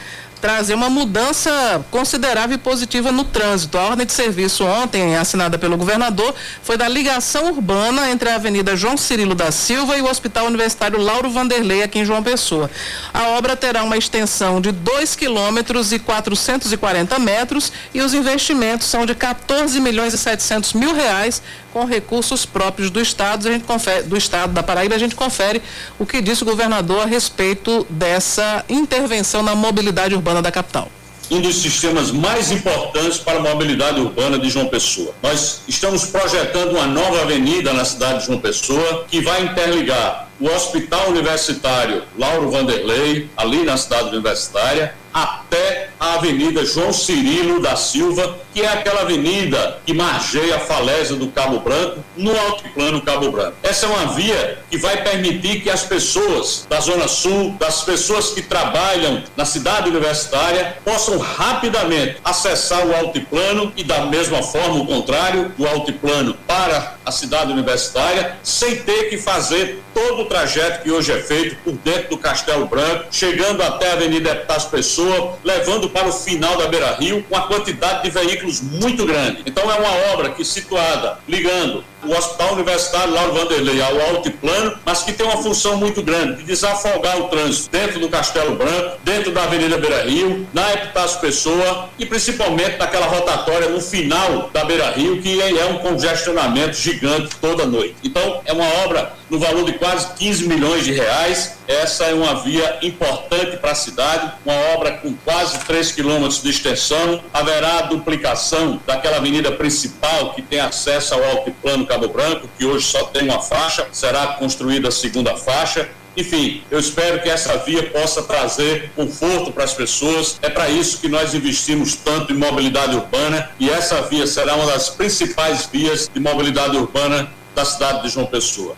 trazer uma mudança considerável e positiva no trânsito. A ordem de serviço ontem, assinada pelo governador, foi da ligação urbana entre a Avenida João Cirilo da Silva e o Hospital Universitário Lauro Vanderlei, aqui em João Pessoa. A obra terá uma extensão de 2 quilômetros e 440 metros e os investimentos são de 14 milhões e 700 mil reais com recursos próprios do Estado, a gente confere, do Estado da Paraíba, a gente confere o que disse o governador a respeito dessa intervenção na mobilidade urbana da capital um dos sistemas mais importantes para a mobilidade urbana de João Pessoa. Nós estamos projetando uma nova avenida na cidade de João Pessoa que vai interligar o Hospital Universitário Lauro Vanderlei, ali na cidade universitária, até a Avenida João Cirilo da Silva, que é aquela avenida que margeia a falésia do Cabo Branco, no altiplano Cabo Branco. Essa é uma via que vai permitir que as pessoas da Zona Sul, das pessoas que trabalham na cidade universitária, possam rapidamente acessar o altiplano e, da mesma forma, o contrário, do altiplano para a cidade universitária, sem ter que fazer todo o trajeto que hoje é feito por dentro do Castelo Branco, chegando até a Avenida Deputados Pessoa, levando para o final da Beira Rio, uma quantidade de veículos muito grande. Então é uma obra que situada, ligando o Hospital Universitário Lauro Vanderlei ao altiplano, mas que tem uma função muito grande, de desafogar o trânsito dentro do Castelo Branco, dentro da Avenida Beira Rio, na Epitácio Pessoa e principalmente naquela rotatória no final da Beira Rio, que é um congestionamento gigante toda noite. Então, é uma obra no valor de quase 15 milhões de reais. Essa é uma via importante para a cidade, uma obra com quase 3 quilômetros de extensão. Haverá duplicação daquela avenida principal que tem acesso ao altiplano Cabo Branco, que hoje só tem uma faixa, será construída a segunda faixa. Enfim, eu espero que essa via possa trazer conforto para as pessoas. É para isso que nós investimos tanto em mobilidade urbana e essa via será uma das principais vias de mobilidade urbana da cidade de João Pessoa.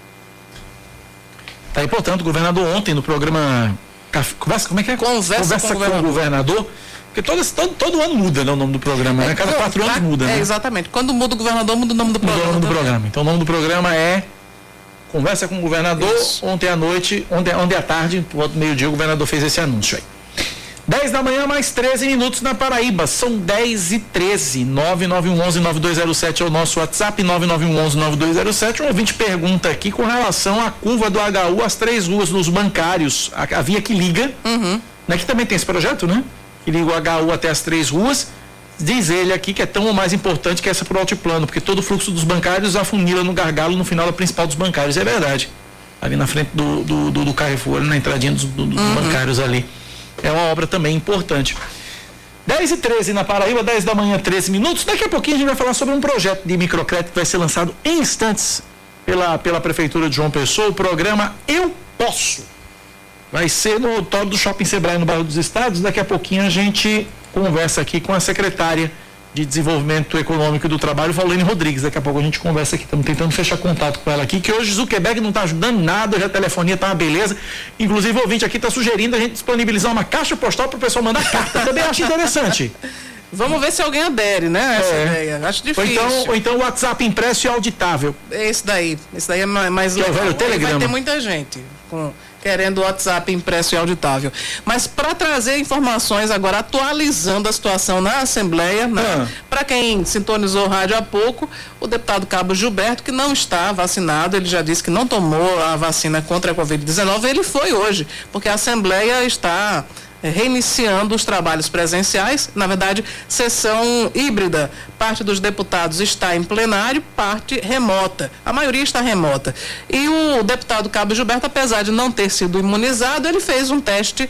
Tá aí, portanto, o governador ontem no programa Conversa, como é que é? Conversa com o com o governador. Porque todo, todo, todo ano muda né, o nome do programa, né? Cada Não, quatro anos muda, É, né? exatamente. Quando muda o governador, muda o nome do Muda o programa. nome do programa. Então o nome do programa é Conversa com o governador. Ontem à noite, ontem, ontem à tarde, por meio-dia, o governador fez esse anúncio aí. 10 da manhã, mais 13 minutos na Paraíba. São 10 e 13. 9911-9207 é o nosso WhatsApp. 9911-9207. Um ouvinte pergunta aqui com relação à curva do HU, as três ruas dos bancários. A, a via que liga. Né, que também tem esse projeto, né? Que liga o HU até as três ruas. Diz ele aqui que é tão ou mais importante que essa pro altiplano, porque todo o fluxo dos bancários afunila no gargalo no final da principal dos bancários. É verdade. Ali na frente do, do, do, do Carrefour, ali na entradinha dos, do- dos bancários ali. É uma obra também importante. 10 e 13 na Paraíba, 10 da manhã, 13 minutos. Daqui a pouquinho a gente vai falar sobre um projeto de microcrédito que vai ser lançado em instantes pela, pela Prefeitura de João Pessoa, o programa Eu Posso. Vai ser no auditório do Shopping Sebrae no bairro dos Estados. Daqui a pouquinho a gente conversa aqui com a secretária de Desenvolvimento Econômico e do Trabalho, Valene Rodrigues. Daqui a pouco a gente conversa aqui. Estamos tentando fechar contato com ela aqui, que hoje Zuckerberg não está ajudando nada, hoje a telefonia tá uma beleza. Inclusive o ouvinte aqui está sugerindo a gente disponibilizar uma caixa postal para o pessoal mandar carta. Também acho interessante. Vamos ver se alguém adere, né? Essa É. ideia. Acho Ou difícil. então, ou então WhatsApp impresso e auditável. Esse daí. Esse daí é ma- mais Que é o legal. velho Aí Vai ter muita gente com, querendo o WhatsApp impresso e auditável. Mas para trazer informações agora, atualizando a situação na Assembleia, né? Ah. para quem sintonizou o rádio há pouco, o deputado Cabo Gilberto, que não está vacinado, ele já disse que não tomou a vacina contra a Covid-19, ele foi hoje, porque a Assembleia está reiniciando os trabalhos presenciais, na verdade, sessão híbrida. Parte dos deputados está em plenário, parte remota. A maioria está remota. E o deputado Cabo Gilberto, apesar de não ter sido imunizado, ele fez um teste,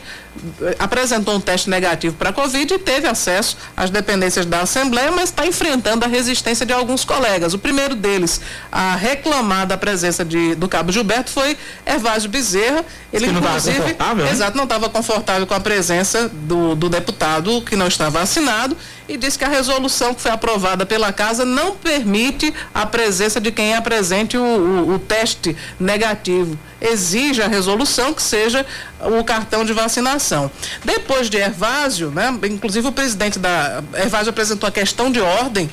apresentou um teste negativo para a Covid e teve acesso às dependências da Assembleia, mas está enfrentando a resistência de alguns colegas. O primeiro deles a reclamar da presença de, do Cabo Gilberto foi Ervásio Bezerra. Ele, não estava inclusive, né? Exato, não estava confortável com a presença do, do deputado que não está vacinado e disse que a resolução que foi aprovada pela casa não permite a presença de quem apresente o, o- o teste negativo. Exige a resolução que seja o cartão de vacinação. Depois de Ervásio, né, inclusive o presidente da. Ervásio apresentou a questão de ordem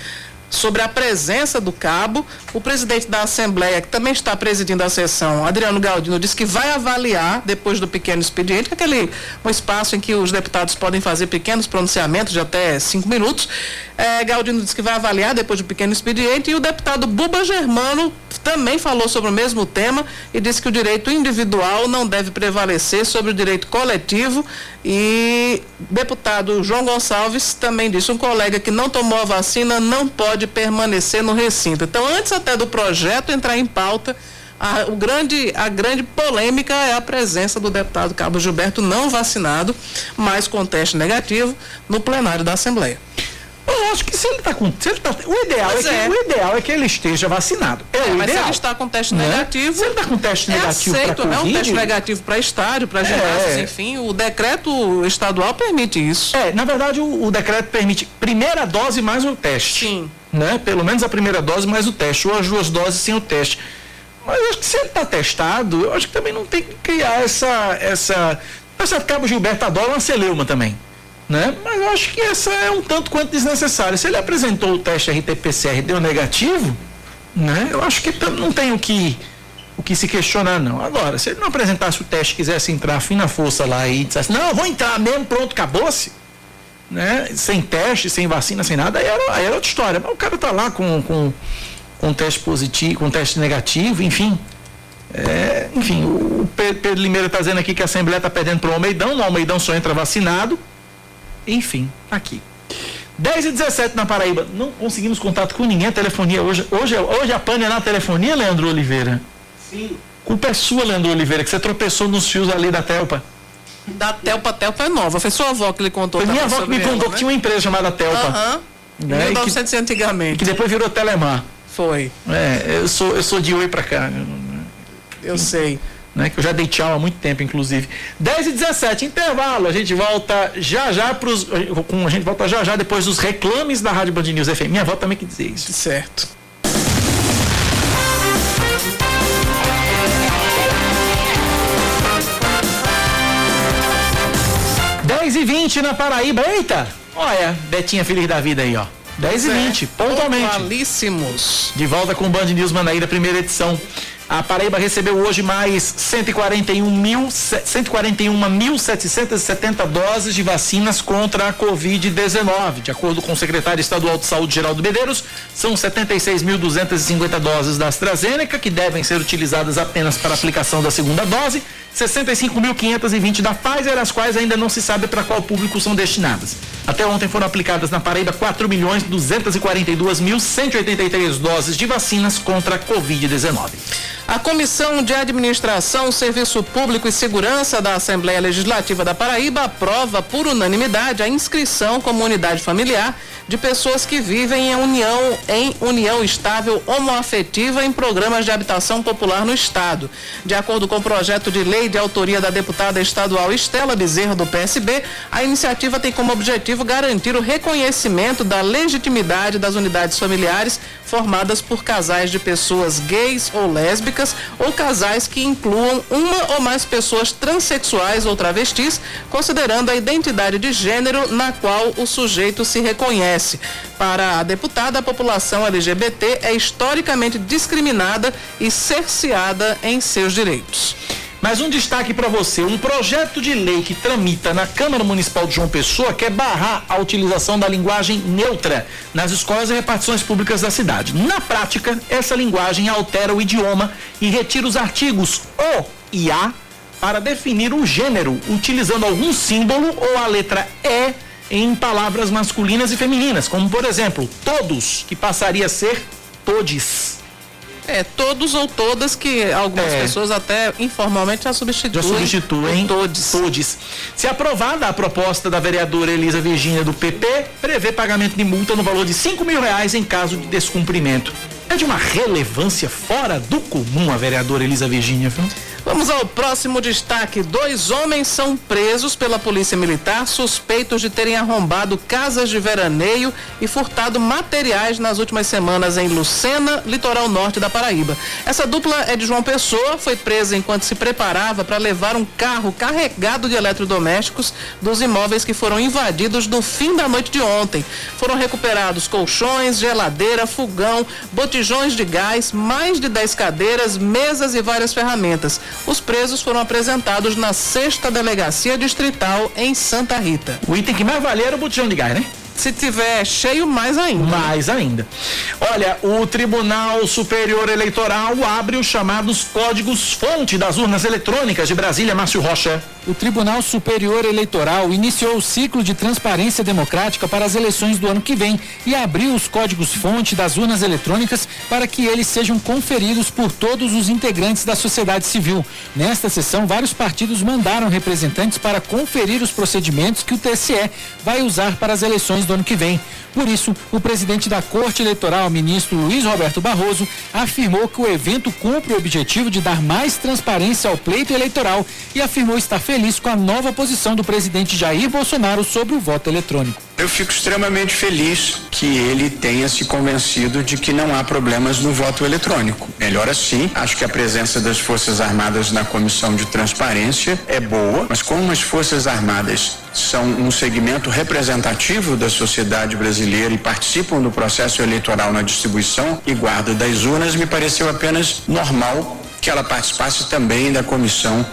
sobre a presença do cabo. O presidente da Assembleia, que também está presidindo a sessão, Adriano Galdino, disse que vai avaliar, depois do pequeno expediente, que é aquele um espaço em que os deputados podem fazer pequenos pronunciamentos de até cinco minutos. Eh, Galdino disse que vai avaliar depois do pequeno expediente. E o deputado Buba Germano também falou sobre o mesmo tema e disse que o direito individual não deve prevalecer sobre o direito coletivo. E deputado João Gonçalves também disse: um colega que não tomou a vacina não pode permanecer no recinto. Então, antes até do projeto entrar em pauta, a, o grande, a grande polêmica é a presença do deputado Cabo Gilberto não vacinado, mas com teste negativo, no plenário da Assembleia. Eu acho que se ele está com. Se ele tá, o, ideal é que, é. o ideal é que ele esteja vacinado. É, o mas se ideal. ele está com teste negativo. Se ele está com teste é negativo aceito, né? Um Covid, teste negativo para estádio, para ginásios, É. enfim, o decreto estadual permite isso. É, na verdade o, o decreto permite primeira dose mais o teste. Sim. Né? Pelo menos a primeira dose mais o teste, ou as duas doses sem o teste. Mas eu acho que se ele está testado, eu acho que também não tem que criar essa. essa... Tá certo, Cabo Gilberto adora uma celeuma também. Né? Mas eu acho que essa é um tanto quanto desnecessária. Se ele apresentou o teste RT-PCR e deu negativo, né? eu acho que não tem o que, o que se questionar, não. Agora, se ele não apresentasse o teste, quisesse entrar fim na força lá e dissesse, não, eu vou entrar mesmo, pronto, acabou-se, né? Sem teste, sem vacina, sem nada, aí era, aí era outra história. Mas o cara tá lá com, com, com teste positivo, com teste negativo, enfim. É, enfim, o Pe- Pedro Limeira está dizendo aqui que a Assembleia está perdendo para o Almeidão, no Almeidão só entra vacinado. Enfim, tá aqui. 10 e 17 na Paraíba. Não conseguimos contato com ninguém. A telefonia hoje. Hoje, hoje a pane é na telefonia, Leandro Oliveira? Sim. Culpa é sua, Leandro Oliveira, que você tropeçou nos fios ali da Telpa. Da Telpa, Telpa é nova. Foi sua avó que lhe contou. Foi minha avó que me sobre contou ela, que tinha uma empresa chamada Telpa. Aham. Né? E que- 1900 antigamente. Que depois virou Telemar. Foi. É, eu sou, eu sou de oi pra cá. Eu sei né, que eu já dei tchau há muito tempo, inclusive. 10 e 17, intervalo. A gente volta já já pros, com a gente volta já já depois dos reclames da Rádio Band News FM. Minha avó também que dizer isso. Certo. Dez e vinte na Paraíba, eita! Olha, Betinha feliz da vida aí, ó. 10 e 20, pontualmente. Pontualíssimos. De volta com o Band News Manaíra, primeira edição. A Paraíba recebeu hoje mais 141 mil, 141.770 doses de vacinas contra a Covid-19. De acordo com o secretário estadual de saúde, Geraldo Medeiros, são 76.250 doses da AstraZeneca, que devem ser utilizadas apenas para aplicação da segunda dose, 65.520 da Pfizer, as quais ainda não se sabe para qual público são destinadas. Até ontem foram aplicadas na Paraíba 4.242.183 doses de vacinas contra a Covid-19. A Comissão de Administração, Serviço Público e Segurança da Assembleia Legislativa da Paraíba aprova por unanimidade a inscrição como unidade familiar de pessoas que vivem em união em união estável homoafetiva em programas de habitação popular no estado. De acordo com o projeto de lei de autoria da deputada estadual Estela Bezerra do PSB, a iniciativa tem como objetivo garantir o reconhecimento da legitimidade das unidades familiares formadas por casais de pessoas gays ou lésbicas ou casais que incluam uma ou mais pessoas transexuais ou travestis, considerando a identidade de gênero na qual o sujeito se reconhece. Para a deputada, a população LGBT é historicamente discriminada e cerceada em seus direitos. Mais um destaque para você: um projeto de lei que tramita na Câmara Municipal de João Pessoa quer barrar a utilização da linguagem neutra nas escolas e repartições públicas da cidade. Na prática, essa linguagem altera o idioma e retira os artigos o e a para definir um gênero, utilizando algum símbolo ou a letra e em palavras masculinas e femininas, como por exemplo, todos, que passaria a ser todes. É, todos ou todas que algumas É. pessoas até informalmente já substituem. Já substituem todos. todes. Se aprovada a proposta da vereadora Elisa Virgínia do PP, prevê pagamento de multa no valor de 5 mil reais em caso de descumprimento. É de uma relevância fora do comum a vereadora Elisa Virgínia, viu? Vamos ao próximo destaque. Dois homens são presos pela Polícia Militar suspeitos de terem arrombado casas de veraneio e furtado materiais nas últimas semanas em Lucena, litoral norte da Paraíba. Essa dupla é de João Pessoa, foi presa enquanto se preparava para levar um carro carregado de eletrodomésticos dos imóveis que foram invadidos no fim da noite de ontem. Foram recuperados colchões, geladeira, fogão, botijões de gás, mais de 10 cadeiras, mesas e várias ferramentas. Os presos foram apresentados na sexta delegacia distrital em Santa Rita. O item que mais valia era o botijão de gás, né? Se tiver cheio, mais ainda. Mais ainda. Olha, o Tribunal Superior Eleitoral abre os chamados códigos-fonte das urnas eletrônicas de Brasília, Márcio Rocha. O Tribunal Superior Eleitoral iniciou o ciclo de transparência democrática para as eleições do ano que vem e abriu os códigos-fonte das urnas eletrônicas para que eles sejam conferidos por todos os integrantes da sociedade civil. Nesta sessão, vários partidos mandaram representantes para conferir os procedimentos que o TSE vai usar para as eleições do ano que vem. Por isso, o presidente da Corte Eleitoral, ministro Luiz Roberto Barroso, afirmou que o evento cumpre o objetivo de dar mais transparência ao pleito eleitoral e afirmou estar feliz com a nova posição do presidente Jair Bolsonaro sobre o voto eletrônico. Eu fico extremamente feliz que ele tenha se convencido de que não há problemas no voto eletrônico. Melhor assim, acho que a presença das Forças Armadas na comissão de transparência é boa, mas como as Forças Armadas são um segmento representativo da sociedade brasileira e participam do processo eleitoral na distribuição e guarda das urnas, me pareceu apenas normal que ela participasse também da comissão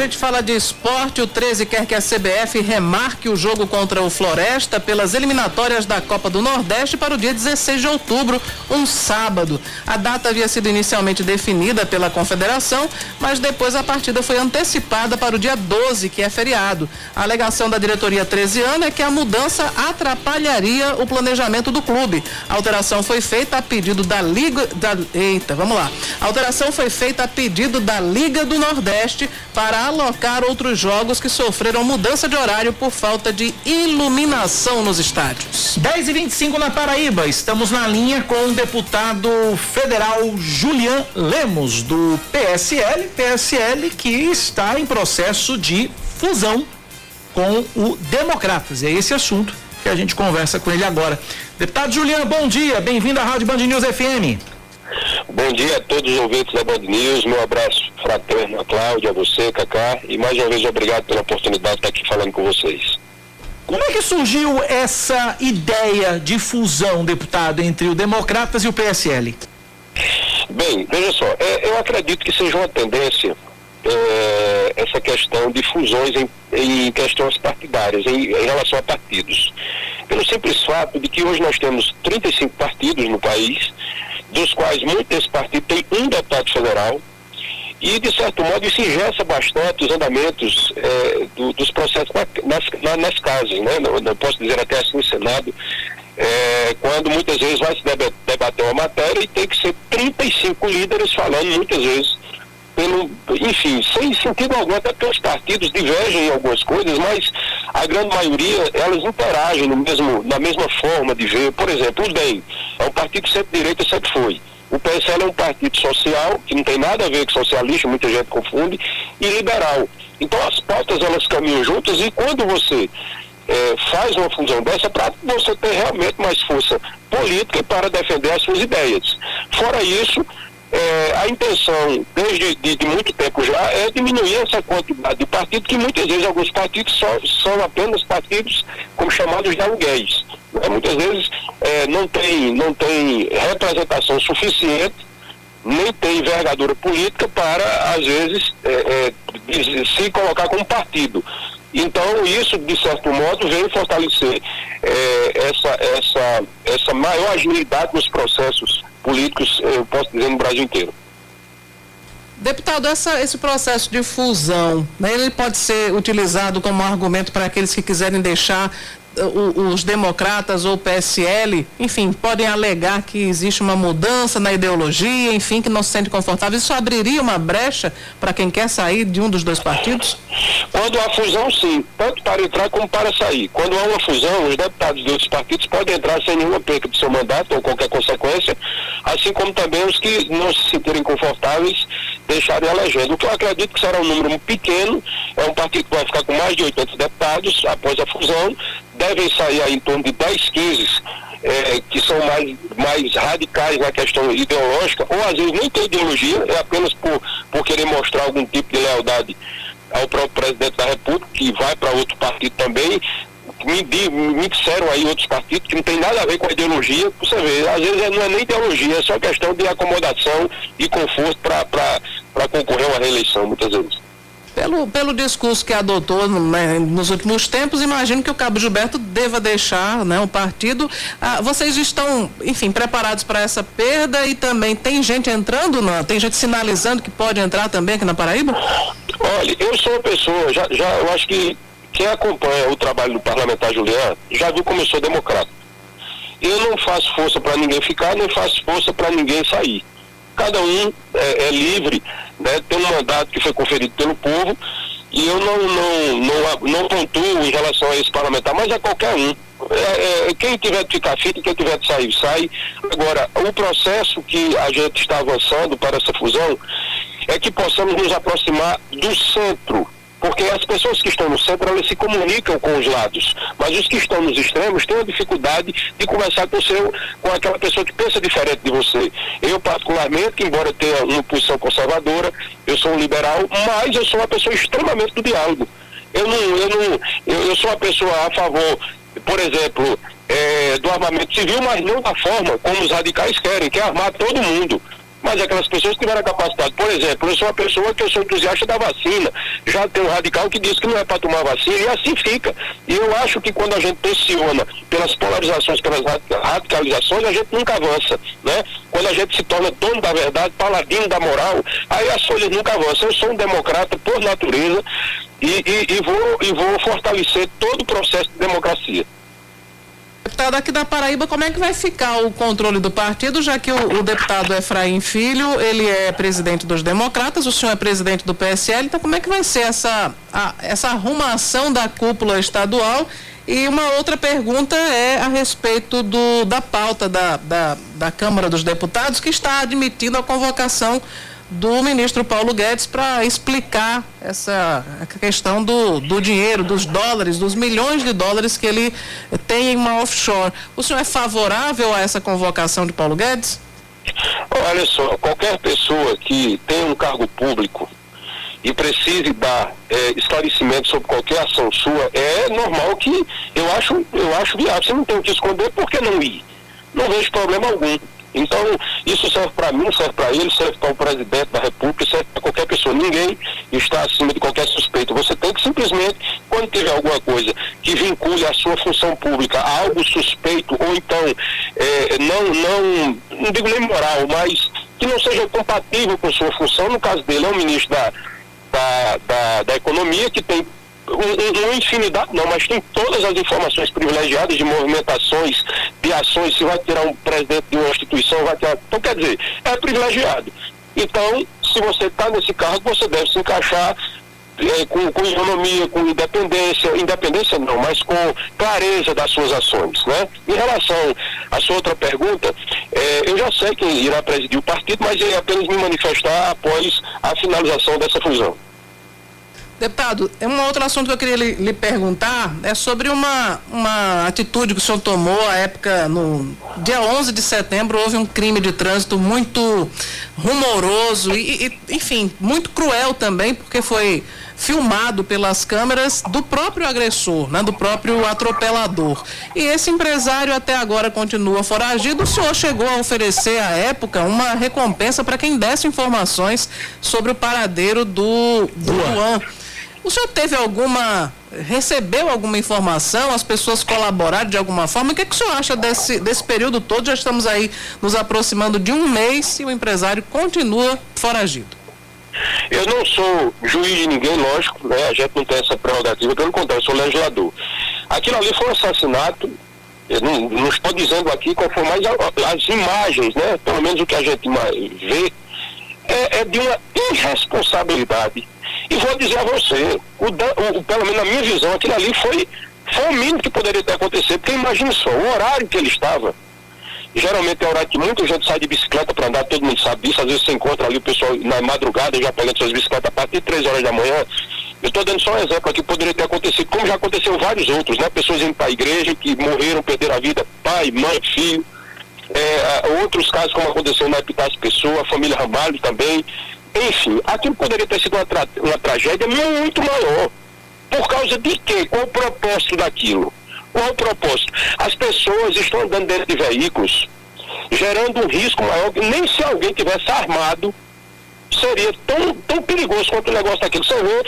gente fala de esporte. O 13 quer que a CBF remarque o jogo contra o Floresta pelas eliminatórias da Copa do Nordeste para o dia 16 de outubro, um sábado. A data havia sido inicialmente definida pela Confederação, mas depois a partida foi antecipada para o dia 12, que é feriado. A alegação da diretoria 13 anos é que a mudança atrapalharia o planejamento do clube. A alteração foi feita a pedido da Liga. Da, eita, vamos lá. A alteração foi feita a pedido da Liga do Nordeste para alocar outros jogos que sofreram mudança de horário por falta de iluminação nos estádios. 10 e 25 na Paraíba. Estamos na linha com o deputado federal Julian Lemos, do PSL. PSL que está em processo de fusão com o Democratas. É esse assunto que a gente conversa com ele agora. Deputado Julian, bom dia. Bem-vindo à Rádio Band News FM. Bom dia a todos os ouvintes da Band News. Meu abraço fraterno a Cláudia, a você, Cacá. E mais uma vez, obrigado pela oportunidade de estar aqui falando com vocês. Como é que surgiu essa ideia de fusão, deputado, entre o Democratas e o PSL? Bem, veja só, é, eu acredito que seja uma tendência é, essa questão de fusões em, em questões partidárias, em, em, relação a partidos. Pelo simples fato de que hoje nós temos 35 partidos no país, dos quais muitos desses partidos têm um deputado federal, e, de certo modo, isso ingessa bastante os andamentos é, do, dos processos na, nas, na, nas casas, né? Não, não, posso dizer até assim no Senado, é, quando muitas vezes vai se debater uma matéria e tem que ser 35 líderes falando muitas vezes pelo, enfim, sem sentido algum, até porque os partidos divergem em algumas coisas, mas a grande maioria, elas interagem no mesmo, na mesma forma de ver. Por exemplo, o DEM é um partido que sempre foi. O PSL é um partido social, que não tem nada a ver com socialista, muita gente confunde, e liberal. Então as pautas elas caminham juntas e quando você é, faz uma fusão dessa, para você ter realmente mais força política para defender as suas ideias. Fora isso, é, a intenção, desde de, de, muito tempo já, é diminuir essa quantidade de partidos, que muitas vezes alguns partidos só, são apenas partidos como chamados de aluguéis. Né? Muitas vezes é, não, tem, não tem representação suficiente, nem tem envergadura política para, às vezes, é, é se colocar como partido. Então, isso, de certo modo, vem fortalecer é, essa, essa, essa maior agilidade nos processos políticos, eu posso dizer, no Brasil inteiro. Deputado, essa, esse processo de fusão, né, ele pode ser utilizado como argumento para aqueles que quiserem deixar os democratas ou o PSL, enfim, podem alegar que existe uma mudança na ideologia, enfim, que não se sente confortável. Isso abriria uma brecha para quem quer sair de um dos dois partidos? Quando há fusão, sim, tanto para entrar como para sair. Quando há uma fusão, os deputados de outros partidos podem entrar sem nenhuma perca do seu mandato ou qualquer consequência, assim como também os que não se sentirem confortáveis deixarem legenda. O que eu acredito que será um número pequeno, é um partido que vai ficar com mais de 80 deputados após a fusão, devem sair aí em torno de 10, 15 é, que são mais, mais radicais na questão ideológica, ou às vezes nem tem ideologia, é apenas por, por querer mostrar algum tipo de lealdade ao próprio presidente da República, que vai para outro partido também. Me, me disseram aí outros partidos que não tem nada a ver com a ideologia. Você vê, às vezes não é nem ideologia, é só questão de acomodação e conforto para concorrer a uma reeleição, muitas vezes. Pelo, pelo discurso que adotou né, nos últimos tempos, imagino que o Cabo Gilberto deva deixar né, o partido. Ah, vocês estão, enfim, preparados para essa perda e também tem gente entrando, não? tem gente sinalizando que pode entrar também aqui na Paraíba? Olha, eu sou uma pessoa, já, já eu acho que quem acompanha o trabalho do parlamentar Juliano já viu como eu sou democrata. Eu não faço força para ninguém ficar, nem faço força para ninguém sair cada um é, é livre, né, tem um mandato que foi conferido pelo povo e eu não, não, não, não pontuo em relação a esse parlamentar, mas a qualquer um. É, é, quem tiver de ficar fito, quem tiver de sair, sai. Agora, o processo que a gente está avançando para essa fusão é que possamos nos aproximar do centro porque as pessoas que estão no centro, elas se comunicam com os lados, mas os que estão nos extremos têm a dificuldade de conversar com, seu, com aquela pessoa que pensa diferente de você. Eu, particularmente, embora tenha uma posição conservadora, eu sou um liberal, mas eu sou uma pessoa extremamente do diálogo. Eu não, eu não, eu, eu sou uma pessoa a favor, por exemplo, é, do armamento civil, mas não da forma como os radicais querem, que é armar todo mundo mas aquelas pessoas que tiveram a capacidade. Por exemplo, eu sou uma pessoa que eu sou entusiasta da vacina. Já tem um radical que diz que não é para tomar vacina e assim fica. E eu acho que quando a gente pressiona pelas polarizações, pelas radicalizações, a gente nunca avança, né? Quando a gente se torna dono da verdade, paladino da moral, aí as folhas nunca avançam. Eu sou um democrata por natureza e, e, e vou, e vou fortalecer todo o processo de democracia. Deputado, aqui da Paraíba, como é que vai ficar o controle do partido, já que o, o, deputado Efraim Filho, ele é presidente dos democratas, o senhor é presidente do PSL, então como é que vai ser essa, a, essa arrumação da cúpula estadual? E uma outra pergunta é a respeito do, da pauta da, da, da Câmara dos Deputados, que está admitindo a convocação do ministro Paulo Guedes para explicar essa questão do, do dinheiro, dos dólares, dos milhões de dólares que ele tem em uma offshore. O senhor é favorável a essa convocação de Paulo Guedes? Olha só, qualquer pessoa que tem um cargo público e precise dar é, esclarecimento sobre qualquer ação sua, é normal que eu acho, eu acho viável. Você não tem o que esconder, por que não ir? Não vejo problema algum. Então, isso serve para mim, serve para ele, serve para o presidente da República, serve para qualquer pessoa. Ninguém está acima de qualquer suspeito. Você tem que simplesmente, quando tiver alguma coisa que vincule a sua função pública a algo suspeito, ou então, é, não, não, não digo nem moral, mas que não seja compatível com sua função, no caso dele é o ministro da, da, da, da Economia, que tem uma infinidade, não, mas tem todas as informações privilegiadas de movimentações, de ações, se vai tirar um presidente de uma instituição, vai tirar. Então, quer dizer, é privilegiado. Então, se você está nesse cargo, você deve se encaixar é, com, com economia, com independência, independência não, mas com clareza das suas ações. Né? Em relação à sua outra pergunta, é, eu já sei quem irá presidir o partido, mas é apenas me manifestar após a finalização dessa fusão. Deputado, é um outro assunto que eu queria lhe, lhe, perguntar é sobre uma, uma atitude que o senhor tomou à época, no dia 11 de setembro, houve um crime de trânsito muito rumoroso e, e enfim, muito cruel também, porque foi filmado pelas câmeras do próprio agressor, né, do próprio atropelador. E esse empresário até agora continua foragido. O senhor chegou a oferecer à época uma recompensa para quem desse informações sobre o paradeiro do, do Luan. O senhor teve alguma, recebeu alguma informação, as pessoas colaboraram de alguma forma? O que, é que o senhor acha desse, desse período todo? Já estamos aí nos aproximando de um mês e o empresário continua foragido. Eu não sou juiz de ninguém, lógico, né? A gente não tem essa prerrogativa, pelo contrário, eu sou legislador. Aquilo ali foi um assassinato, eu não, não estou dizendo aqui qual foi, mas as imagens, né? Pelo menos o que a gente vê, é, é de uma irresponsabilidade e vou dizer a você, o, o, pelo menos na minha visão, aquilo ali foi, foi o mínimo que poderia ter acontecido, porque imagine só, o horário que ele estava. Geralmente é o horário que muita gente sai de bicicleta para andar, todo mundo sabe disso. Às vezes você encontra ali o pessoal na madrugada já pegando suas bicicletas a partir de 3 horas da manhã. Eu estou dando só um exemplo aqui, poderia ter acontecido, como já aconteceu vários outros, né? Pessoas indo para a igreja que morreram, perderam a vida, pai, mãe, filho. É, outros casos, como aconteceu na Epitácio Pessoa, a família Ramalho também. Enfim, aquilo poderia ter sido uma, tra uma tragédia muito maior. Por causa de quê? Qual o propósito daquilo? Qual o propósito? As pessoas estão andando dentro de veículos, gerando um risco maior que nem se alguém tivesse armado seria tão, tão perigoso quanto o negócio daquilo. Você vê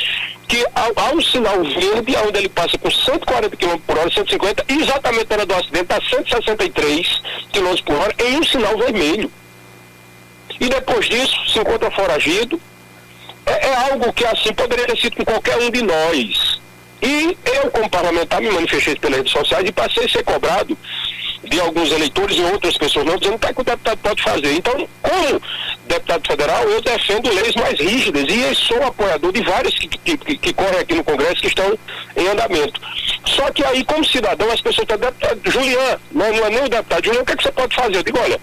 que ao, ao sinal verde, onde ele passa com 140 km por hora, 150, exatamente na hora do acidente, está 163 km por hora, em um sinal vermelho e depois disso se encontra foragido. É, é algo que assim poderia ter sido com qualquer um de nós. E eu, como parlamentar, me manifestei pelas redes sociais e passei a ser cobrado de alguns eleitores e outras pessoas não dizendo o que, é que o deputado pode fazer. Então, como deputado federal, eu defendo leis mais rígidas e sou apoiador de várias que, que, que, que correm aqui no Congresso que estão em andamento. Só que aí, como cidadão, as pessoas estão, deputado Julian, não, não é nem o deputado, Julian, o que, é que você pode fazer? Eu digo, olha,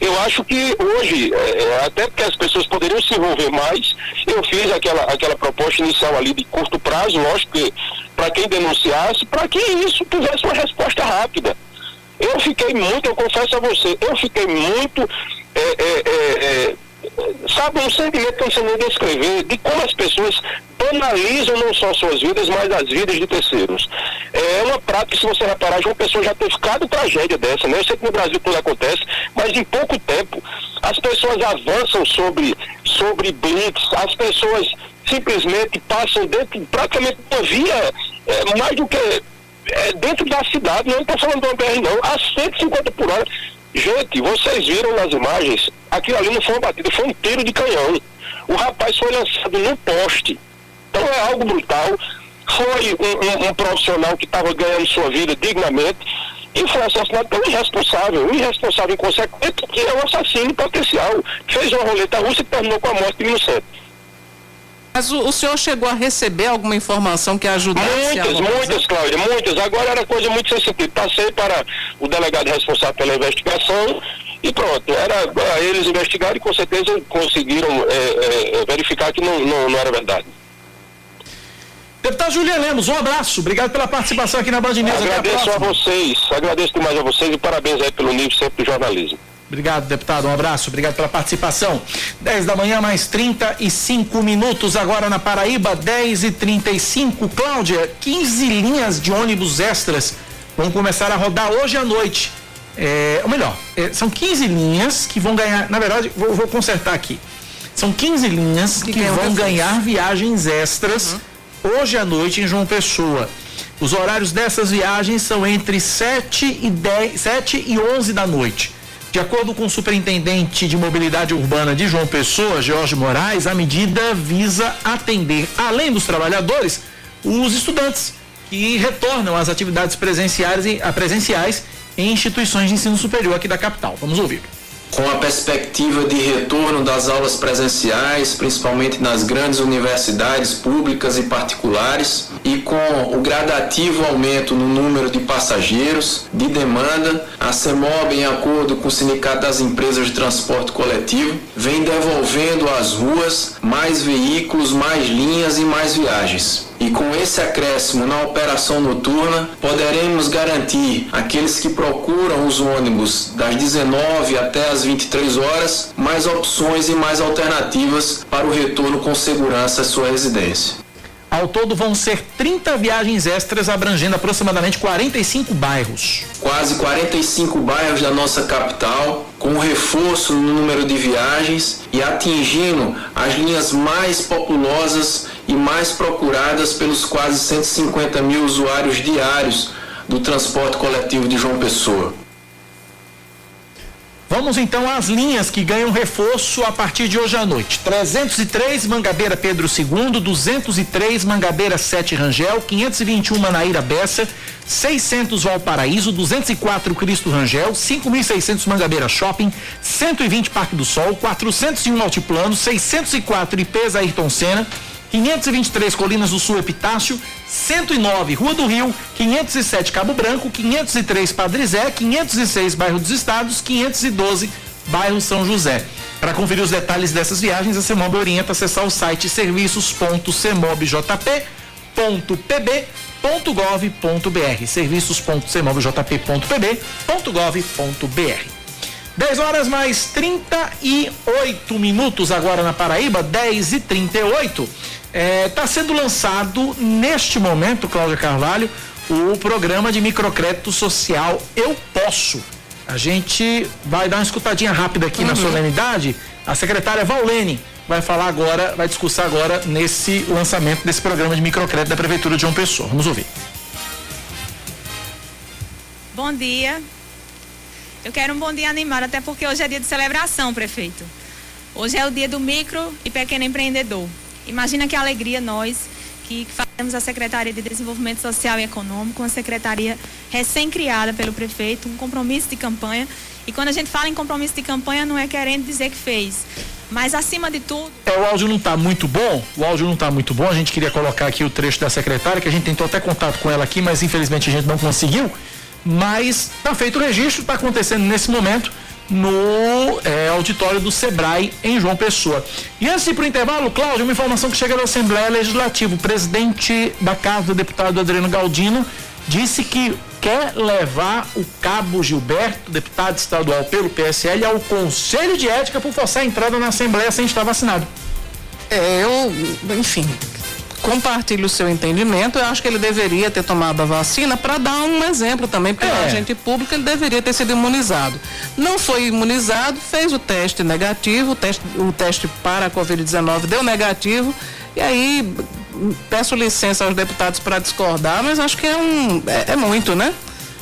eu acho que hoje, é, é, até porque as pessoas poderiam se envolver mais, eu fiz aquela, aquela proposta inicial ali de curto prazo, lógico que para quem denunciasse, para que isso tivesse uma resposta rápida. Eu fiquei muito, eu confesso a você, eu fiquei muito é, é, é, é sabe, um sentimento que eu não sei nem descrever, de como as pessoas banalizam não só suas vidas, mas as vidas de terceiros. É uma prática, se você reparar, uma pessoa já ter ficado tragédia dessa, né? Eu sei que no Brasil tudo acontece, mas em pouco tempo as pessoas avançam sobre, sobre blitz, as pessoas simplesmente passam dentro, praticamente uma via é, mais do que é, dentro da cidade, não estou falando do BR não, a 150 por hora. Gente, vocês viram nas imagens, aquilo ali não foi uma batida, foi um tiro de canhão. O rapaz foi lançado no poste. Então é algo brutal. Foi um, um, um profissional que estava ganhando sua vida dignamente e foi assassinado pelo irresponsável, um irresponsável inconsequente, que é um assassino potencial. Fez uma roleta russa e terminou com a morte de inocente. Mas o, o, senhor chegou a receber alguma informação que ajudasse Muitas, a muitas, Cláudia, muitas. Agora era coisa muito sensitiva. Passei para o delegado responsável pela investigação e pronto. Era eles investigaram e com certeza conseguiram é, é, verificar que não, não, não era verdade. Deputado Julian Lemos, um abraço. Obrigado pela participação aqui na Band News. Agradeço a, a vocês, agradeço demais a vocês e parabéns aí pelo nível sempre do jornalismo. Obrigado, deputado. Um abraço. Obrigado pela participação. 10 da manhã, mais 35 minutos. Agora na Paraíba, 10 e 35 Cláudia, 15 linhas de ônibus extras vão começar a rodar hoje à noite. É, ou melhor, é, são 15 linhas que vão ganhar. Na verdade, vou, vou consertar aqui. São 15 linhas que, que vão ganhar viagens extras uhum. hoje à noite em João Pessoa. Os horários dessas viagens são entre 7 e, 10, 7 e 11 da noite. De acordo com o superintendente de mobilidade urbana de João Pessoa, Jorge Moraes, a medida visa atender, além dos trabalhadores, os estudantes que retornam às atividades presenciais, presenciais em instituições de ensino superior aqui da capital. Vamos ouvir com a perspectiva de retorno das aulas presenciais, principalmente nas grandes universidades públicas e particulares, e com o gradativo aumento no número de passageiros, de demanda, a CEMOB, em acordo com o Sindicato das Empresas de Transporte Coletivo, vem devolvendo às ruas mais veículos, mais linhas e mais viagens. E com esse acréscimo na operação noturna, poderemos garantir aqueles que procuram os ônibus das 19 até as 23 horas mais opções e mais alternativas para o retorno com segurança à sua residência. Ao todo vão ser 30 viagens extras abrangendo aproximadamente 45 bairros. Quase 45 bairros da nossa capital, com reforço no número de viagens e atingindo as linhas mais populosas e mais procuradas pelos quase 150 mil usuários diários do transporte coletivo de João Pessoa. Vamos então às linhas que ganham reforço a partir de hoje à noite. 303 Mangabeira Pedro II, 203 Mangabeira 7 Rangel, 521 Manaíra Bessa, 600 Valparaíso, 204 Cristo Rangel, 5.600 Mangabeira Shopping, 120 Parque do Sol, 401 Altiplano, 604 IPs Ayrton Senna, 523 Colinas do Sul Epitácio, 109 Rua do Rio, 507 Cabo Branco, 503 Padre Zé, 506 Bairro dos Estados, 512 Bairro São José. Para conferir os detalhes dessas viagens, a CEMOB orienta a acessar o site serviços.cemobjp.pb.gov.br serviços.cemobjp.pb.gov.br 10 horas mais 38 minutos agora na Paraíba, 10 e 38 Está é, tá sendo lançado neste momento, Cláudia Carvalho, o programa de microcrédito social Eu Posso. A gente vai dar uma escutadinha rápida aqui uhum. na solenidade. A secretária Valene vai falar agora, vai discursar agora nesse lançamento desse programa de microcrédito da Prefeitura de João Pessoa. Vamos ouvir. Bom dia. Eu quero um bom dia animado, até porque hoje é dia de celebração, prefeito. Hoje é o dia do micro e pequeno empreendedor. Imagina que alegria nós que fazemos a Secretaria de Desenvolvimento Social e Econômico, uma secretaria recém-criada pelo prefeito, um compromisso de campanha. E quando a gente fala em compromisso de campanha, não é querendo dizer que fez, mas acima de tudo. É, o áudio não está muito bom. O áudio não está muito bom. A gente queria colocar aqui o trecho da secretária, que a gente tentou até contato com ela aqui, mas infelizmente a gente não conseguiu. Mas está feito o registro, está acontecendo nesse momento no é, auditório do Sebrae em João Pessoa. E antes de para o intervalo, Cláudio, uma informação que chega da Assembleia Legislativa. O presidente da Casa, o deputado Adriano Galdino, disse que quer levar o Cabo Gilberto, deputado estadual pelo PSL, ao Conselho de Ética por forçar a entrada na Assembleia sem estar vacinado. É, eu, enfim, compartilho o seu entendimento. Eu acho que ele deveria ter tomado a vacina para dar um exemplo também, porque é. o agente público ele deveria ter sido imunizado. Não foi imunizado, fez o teste negativo, o teste, o teste para a Covid-19 deu negativo, e aí peço licença aos deputados para discordar, mas acho que é um é, é muito, né?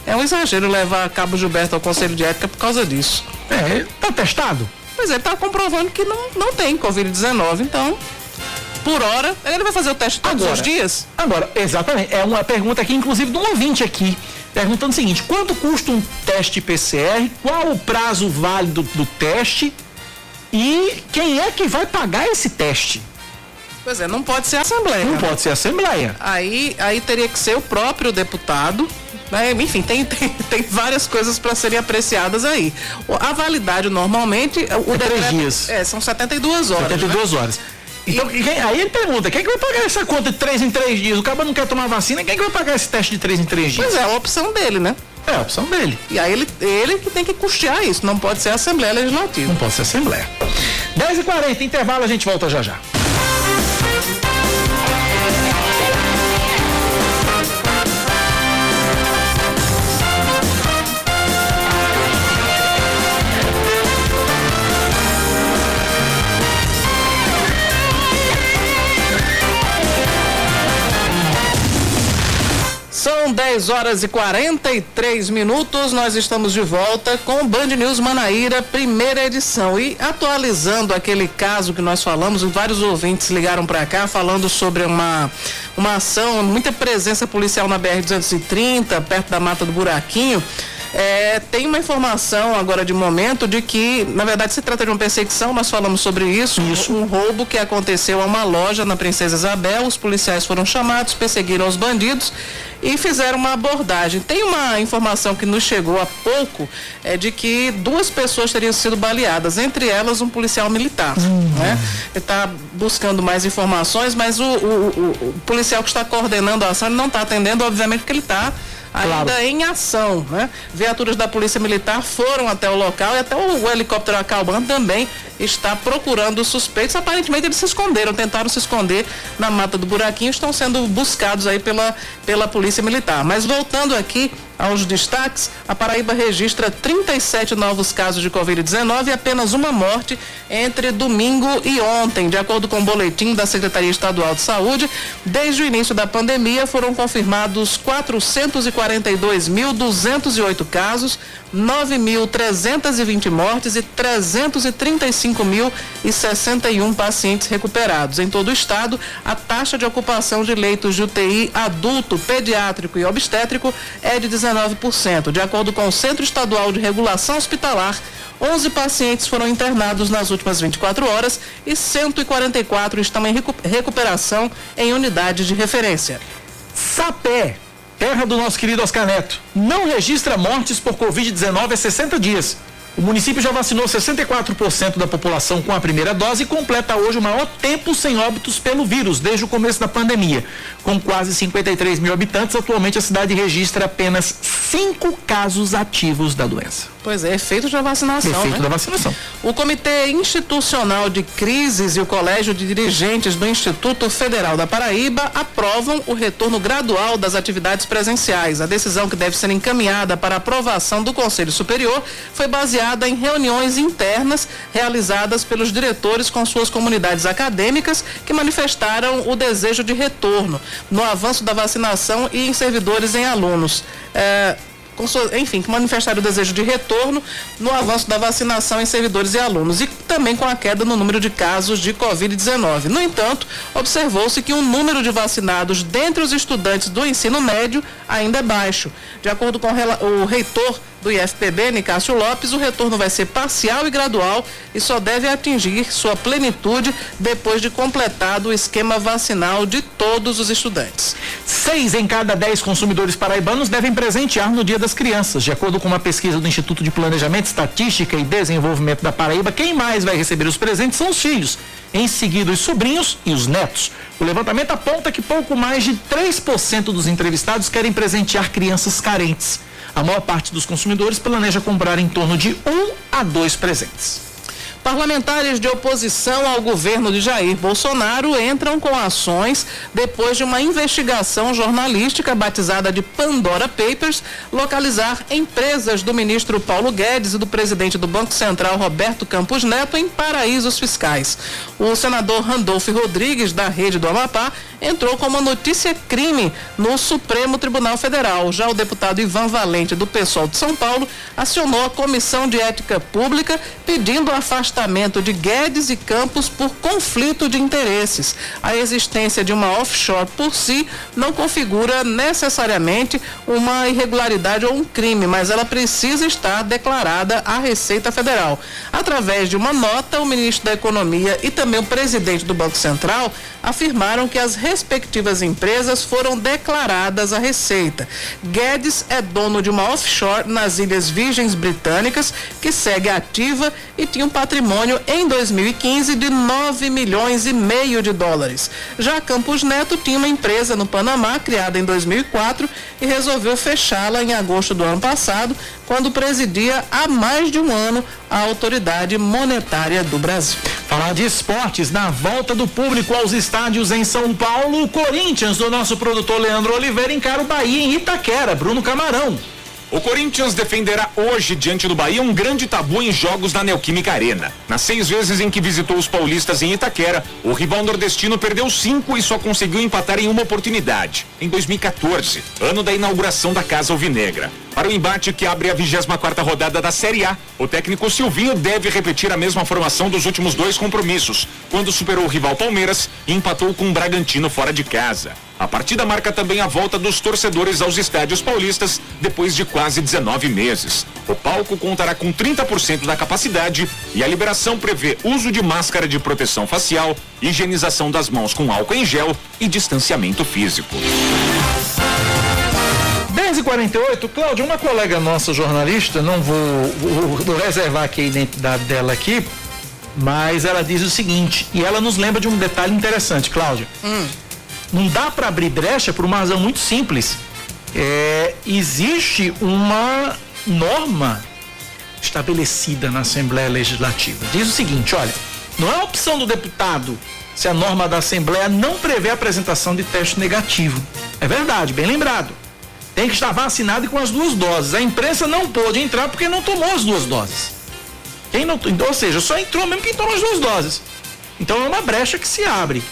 É um exagero levar Cabo Gilberto ao Conselho de Ética por causa disso. É, tá testado? Pois é, tá comprovando que não, não tem Covid-19, então por hora. Ele vai fazer o teste todos agora, os dias? Agora, exatamente. É uma pergunta aqui, inclusive, de um ouvinte aqui, perguntando o seguinte: quanto custa um teste PCR? Qual o prazo válido do teste? E quem é que vai pagar esse teste? Pois é, não pode ser a Assembleia. Não pode ser a Assembleia. Aí, aí teria que ser o próprio deputado. Né? Enfim, tem, tem, tem várias coisas para serem apreciadas aí. A validade, normalmente. O é três dias. É, são 72 horas. 72 né? horas. Então, quem, aí ele pergunta, quem é que vai pagar essa conta de 3 em 3 dias? O cara não quer tomar vacina, quem é que vai pagar esse teste de 3 em 3 dias? Pois é, a opção dele, né? É a opção dele. E aí ele, ele que tem que custear isso, não pode ser a Assembleia Legislativa. Não pode ser a Assembleia. 10h40, intervalo, a gente volta já já. São 10 horas e 43 minutos. Nós estamos de volta com o Band News Manaíra, primeira edição. E atualizando aquele caso que nós falamos, vários ouvintes ligaram para cá falando sobre uma, uma ação, muita presença policial na BR-230, perto da Mata do Buraquinho. É, tem uma informação agora de momento de que, na verdade, se trata de uma perseguição, nós falamos sobre isso, isso. um roubo que aconteceu a uma loja na Princesa Isabel. Os policiais foram chamados, perseguiram os bandidos e fizeram uma abordagem. Tem uma informação que nos chegou há pouco é de que duas pessoas teriam sido baleadas, entre elas um policial militar. Uhum. Né? Ele está buscando mais informações, mas o, o, o, o policial que está coordenando a ação não está atendendo, obviamente, porque ele está ainda claro. em ação. Né? Viaturas da Polícia Militar foram até o local e até o, helicóptero Acalban também está procurando os suspeitos. Aparentemente eles se esconderam, tentaram se esconder na mata do buraquinho, estão sendo buscados aí pela, pela Polícia Militar. Mas voltando aqui aos destaques, a Paraíba registra 37 novos casos de Covid-19 e apenas uma morte entre domingo e ontem. De acordo com o boletim da Secretaria Estadual de Saúde, desde o início da pandemia foram confirmados 442.208 casos, 9.320 mortes e 335.061 pacientes recuperados. Em todo o estado, a taxa de ocupação de leitos de UTI adulto, pediátrico e obstétrico é de 19%. De acordo com o Centro Estadual de Regulação Hospitalar, 11 pacientes foram internados nas últimas 24 horas e 144 estão em recuperação em unidades de referência. Sapé, terra do nosso querido Oscar Neto, não registra mortes por Covid-19 há 60 dias. O município já vacinou 64% da população com a primeira dose e completa hoje o maior tempo sem óbitos pelo vírus desde o começo da pandemia. Com quase 53 mil habitantes, atualmente a cidade registra apenas cinco casos ativos da doença. Pois é, efeito da vacinação. Efeito né? da vacinação. O Comitê Institucional de Crises e o Colégio de Dirigentes do Instituto Federal da Paraíba aprovam o retorno gradual das atividades presenciais. A decisão que deve ser encaminhada para aprovação do Conselho Superior foi baseada em reuniões internas realizadas pelos diretores com suas comunidades acadêmicas que manifestaram o desejo de retorno no avanço da vacinação e em servidores em alunos. É, enfim, que manifestaram o desejo de retorno no avanço da vacinação em servidores e alunos e também com a queda no número de casos de Covid-19. No entanto, observou-se que o número de vacinados dentre os estudantes do ensino médio ainda é baixo. De acordo com o reitor do IFPB, Nicásio Lopes, o retorno vai ser parcial e gradual e só deve atingir sua plenitude depois de completado o esquema vacinal de todos os estudantes. Seis em cada dez consumidores paraibanos devem presentear no Dia das Crianças. De acordo com uma pesquisa do Instituto de Planejamento, Estatística e Desenvolvimento da Paraíba, quem mais vai receber os presentes são os filhos. Em seguida, os sobrinhos e os netos. O levantamento aponta que pouco mais de 3% dos entrevistados querem presentear crianças carentes. A maior parte dos consumidores planeja comprar em torno de um a dois presentes. Parlamentares de oposição ao governo de Jair Bolsonaro entram com ações depois de uma investigação jornalística batizada de Pandora Papers localizar empresas do ministro Paulo Guedes e do presidente do Banco Central Roberto Campos Neto em paraísos fiscais. O senador Randolfo Rodrigues, da Rede do Amapá, entrou com uma notícia crime no Supremo Tribunal Federal. Já o deputado Ivan Valente, do PSOL de São Paulo, acionou a Comissão de Ética Pública pedindo afastamento afastamento de Guedes e Campos por conflito de interesses. A existência de uma offshore por si não configura necessariamente uma irregularidade ou um crime, mas ela precisa estar declarada à Receita Federal. Através de uma nota, o ministro da Economia e também o presidente do Banco Central afirmaram que as respectivas empresas foram declaradas à Receita. Guedes é dono de uma offshore nas Ilhas Virgens Britânicas, que segue ativa e tinha um patrimônio em 2015 de 9 milhões e meio de dólares. Já Campos Neto tinha uma empresa no Panamá, criada em 2004, e resolveu fechá-la em agosto do ano passado, quando presidia há mais de um ano a Autoridade Monetária do Brasil. Falar de esportes, na volta do público aos estádios em São Paulo, o Corinthians do nosso produtor Leandro Oliveira encara o Bahia em Itaquera, Bruno Camarão. O Corinthians defenderá hoje, diante do Bahia, um grande tabu em jogos na Neoquímica Arena. Nas seis vezes em que visitou os paulistas em Itaquera, o rival nordestino perdeu cinco e só conseguiu empatar em uma oportunidade, em 2014, ano da inauguração da Casa Alvinegra. Para o embate que abre a 24 rodada da Série A, o técnico Silvinho deve repetir a mesma formação dos últimos dois compromissos, quando superou o rival Palmeiras e empatou com o Bragantino fora de casa. A partida marca também a volta dos torcedores aos estádios paulistas depois de quase 19 meses. O palco contará com 30% da capacidade e a liberação prevê uso de máscara de proteção facial, higienização das mãos com álcool em gel e distanciamento físico. 10 e 48 Cláudia, uma colega nossa jornalista, não vou, vou, vou reservar aqui a identidade dela aqui, mas ela diz o seguinte, e ela nos lembra de um detalhe interessante, Cláudia. Hum. Não dá para abrir brecha por uma razão muito simples. É, existe uma norma estabelecida na Assembleia Legislativa. Diz o seguinte, olha, não é opção do deputado se a norma da Assembleia não prevê a apresentação de teste negativo. É verdade, bem lembrado. Tem que estar vacinado e com as duas doses. A imprensa não pôde entrar porque não tomou as duas doses. Quem não, ou seja, só entrou mesmo quem tomou as duas doses. Então é uma brecha que se abre.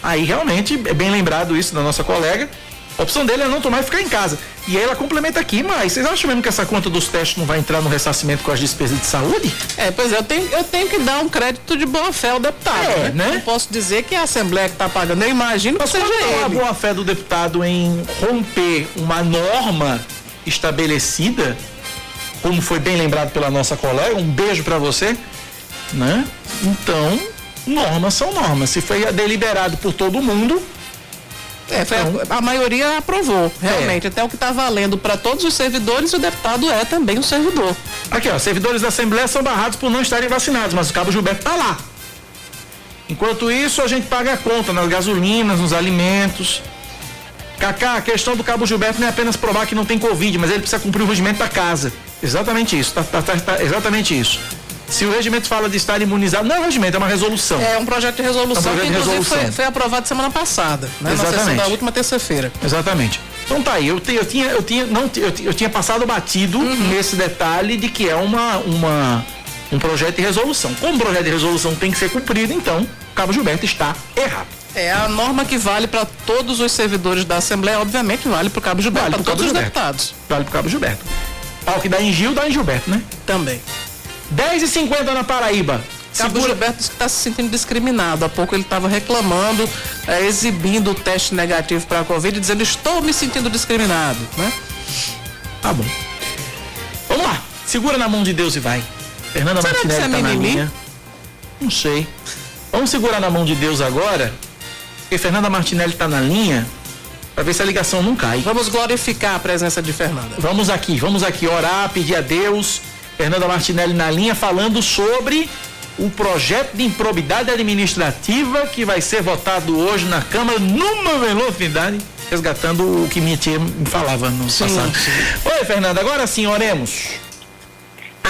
Aí realmente é bem lembrado isso da nossa colega. A opção dele é não tomar e ficar em casa. E aí ela complementa aqui, mas vocês acham mesmo que essa conta dos testes não vai entrar no ressarcimento com as despesas de saúde? É, pois é, eu tenho, eu tenho que dar um crédito de boa fé ao deputado, É, né? né? Não posso dizer que é a Assembleia que está pagando, eu imagino que Mas seja qual é a ele. boa fé do deputado em romper uma norma estabelecida, como foi bem lembrado pela nossa colega, um beijo para você, né? Então, normas são normas. Se foi deliberado por todo mundo, É, foi a, a maioria aprovou, realmente. Até o que está valendo para todos os servidores, o deputado é também um servidor. Aqui, ó, servidores da Assembleia são barrados por não estarem vacinados, mas o Cabo Gilberto tá lá. Enquanto isso, a gente paga a conta nas gasolinas, nos alimentos. Cacá, a questão do Cabo Gilberto não é apenas provar que não tem Covid, mas ele precisa cumprir o regimento da casa. Exatamente isso, tá, tá- tá- tá- exatamente isso. Se o regimento fala de estar imunizado, não é um regimento, é uma resolução. É um projeto de resolução É um projeto que, inclusive, resolução. foi, foi aprovado semana passada, né? Na sessão Exatamente. da última terça-feira. Exatamente. Então tá aí, eu, te- eu tinha, eu tinha, não, eu, eu tinha passado batido nesse detalhe de que é uma, uma, um projeto de resolução. Como o projeto de resolução tem que ser cumprido, então, Cabo Gilberto está errado. É a norma que vale para todos os servidores da Assembleia, obviamente vale para o Cabo Gilberto, Vale para todos Cabo os Gilberto. deputados. Vale pro Cabo Gilberto. Pau que dá em Gil, dá em Gilberto, né? Também. 10h50 na Paraíba. Cabo Segura- Gilberto disse que está se sentindo discriminado. Há pouco ele estava reclamando, eh, exibindo o teste negativo para a Covid, dizendo: Estou me sentindo discriminado. Né? Tá bom. Vamos lá. Segura na mão de Deus e vai. Fernanda Será que Martinelli isso é tá na linha. Não sei. Vamos segurar na mão de Deus agora, porque Fernanda Martinelli tá na linha, para ver se a ligação não cai. Vamos glorificar a presença de Fernanda. Vamos aqui, vamos aqui orar, pedir a Deus. Fernanda Martinelli na linha falando sobre o projeto de improbidade administrativa que vai ser votado hoje na Câmara numa velocidade, resgatando o que minha tia me falava no passado. Oi, Fernanda, agora sim, oremos.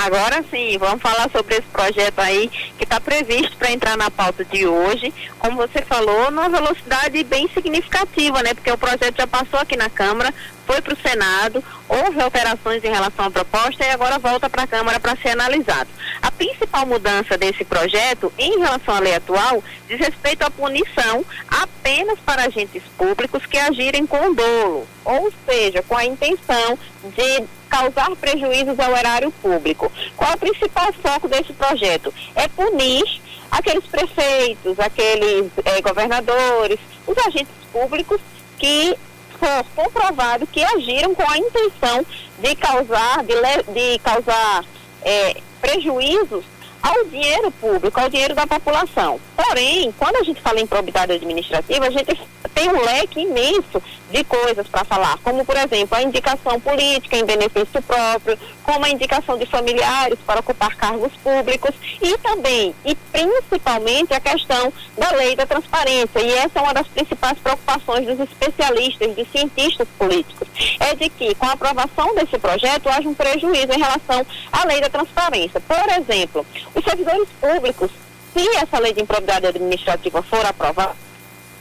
Agora sim, vamos falar sobre esse projeto aí que está previsto para entrar na pauta de hoje. Como você falou, numa velocidade bem significativa, né? Porque o projeto já passou aqui na Câmara, foi para o Senado, houve alterações em relação à proposta e agora volta para a Câmara para ser analisado. A principal mudança desse projeto em relação à lei atual diz respeito à punição apenas para agentes públicos que agirem com dolo, ou seja, com a intenção de causar prejuízos ao erário público. Qual é o principal foco desse projeto? É punir aqueles prefeitos, aqueles eh, governadores, os agentes públicos que for comprovado que agiram com a intenção de causar, de, de causar eh, prejuízos ao dinheiro público, ao dinheiro da população. Porém, quando a gente fala em probidade administrativa, a gente tem um leque imenso de coisas para falar, como, por exemplo, a indicação política em benefício próprio, como a indicação de familiares para ocupar cargos públicos e também, e principalmente, a questão da lei da transparência. E essa é uma das principais preocupações dos especialistas, dos cientistas políticos, é de que, com a aprovação desse projeto, haja um prejuízo em relação à lei da transparência. Por exemplo, os servidores públicos, se essa lei de improbidade administrativa for aprovada,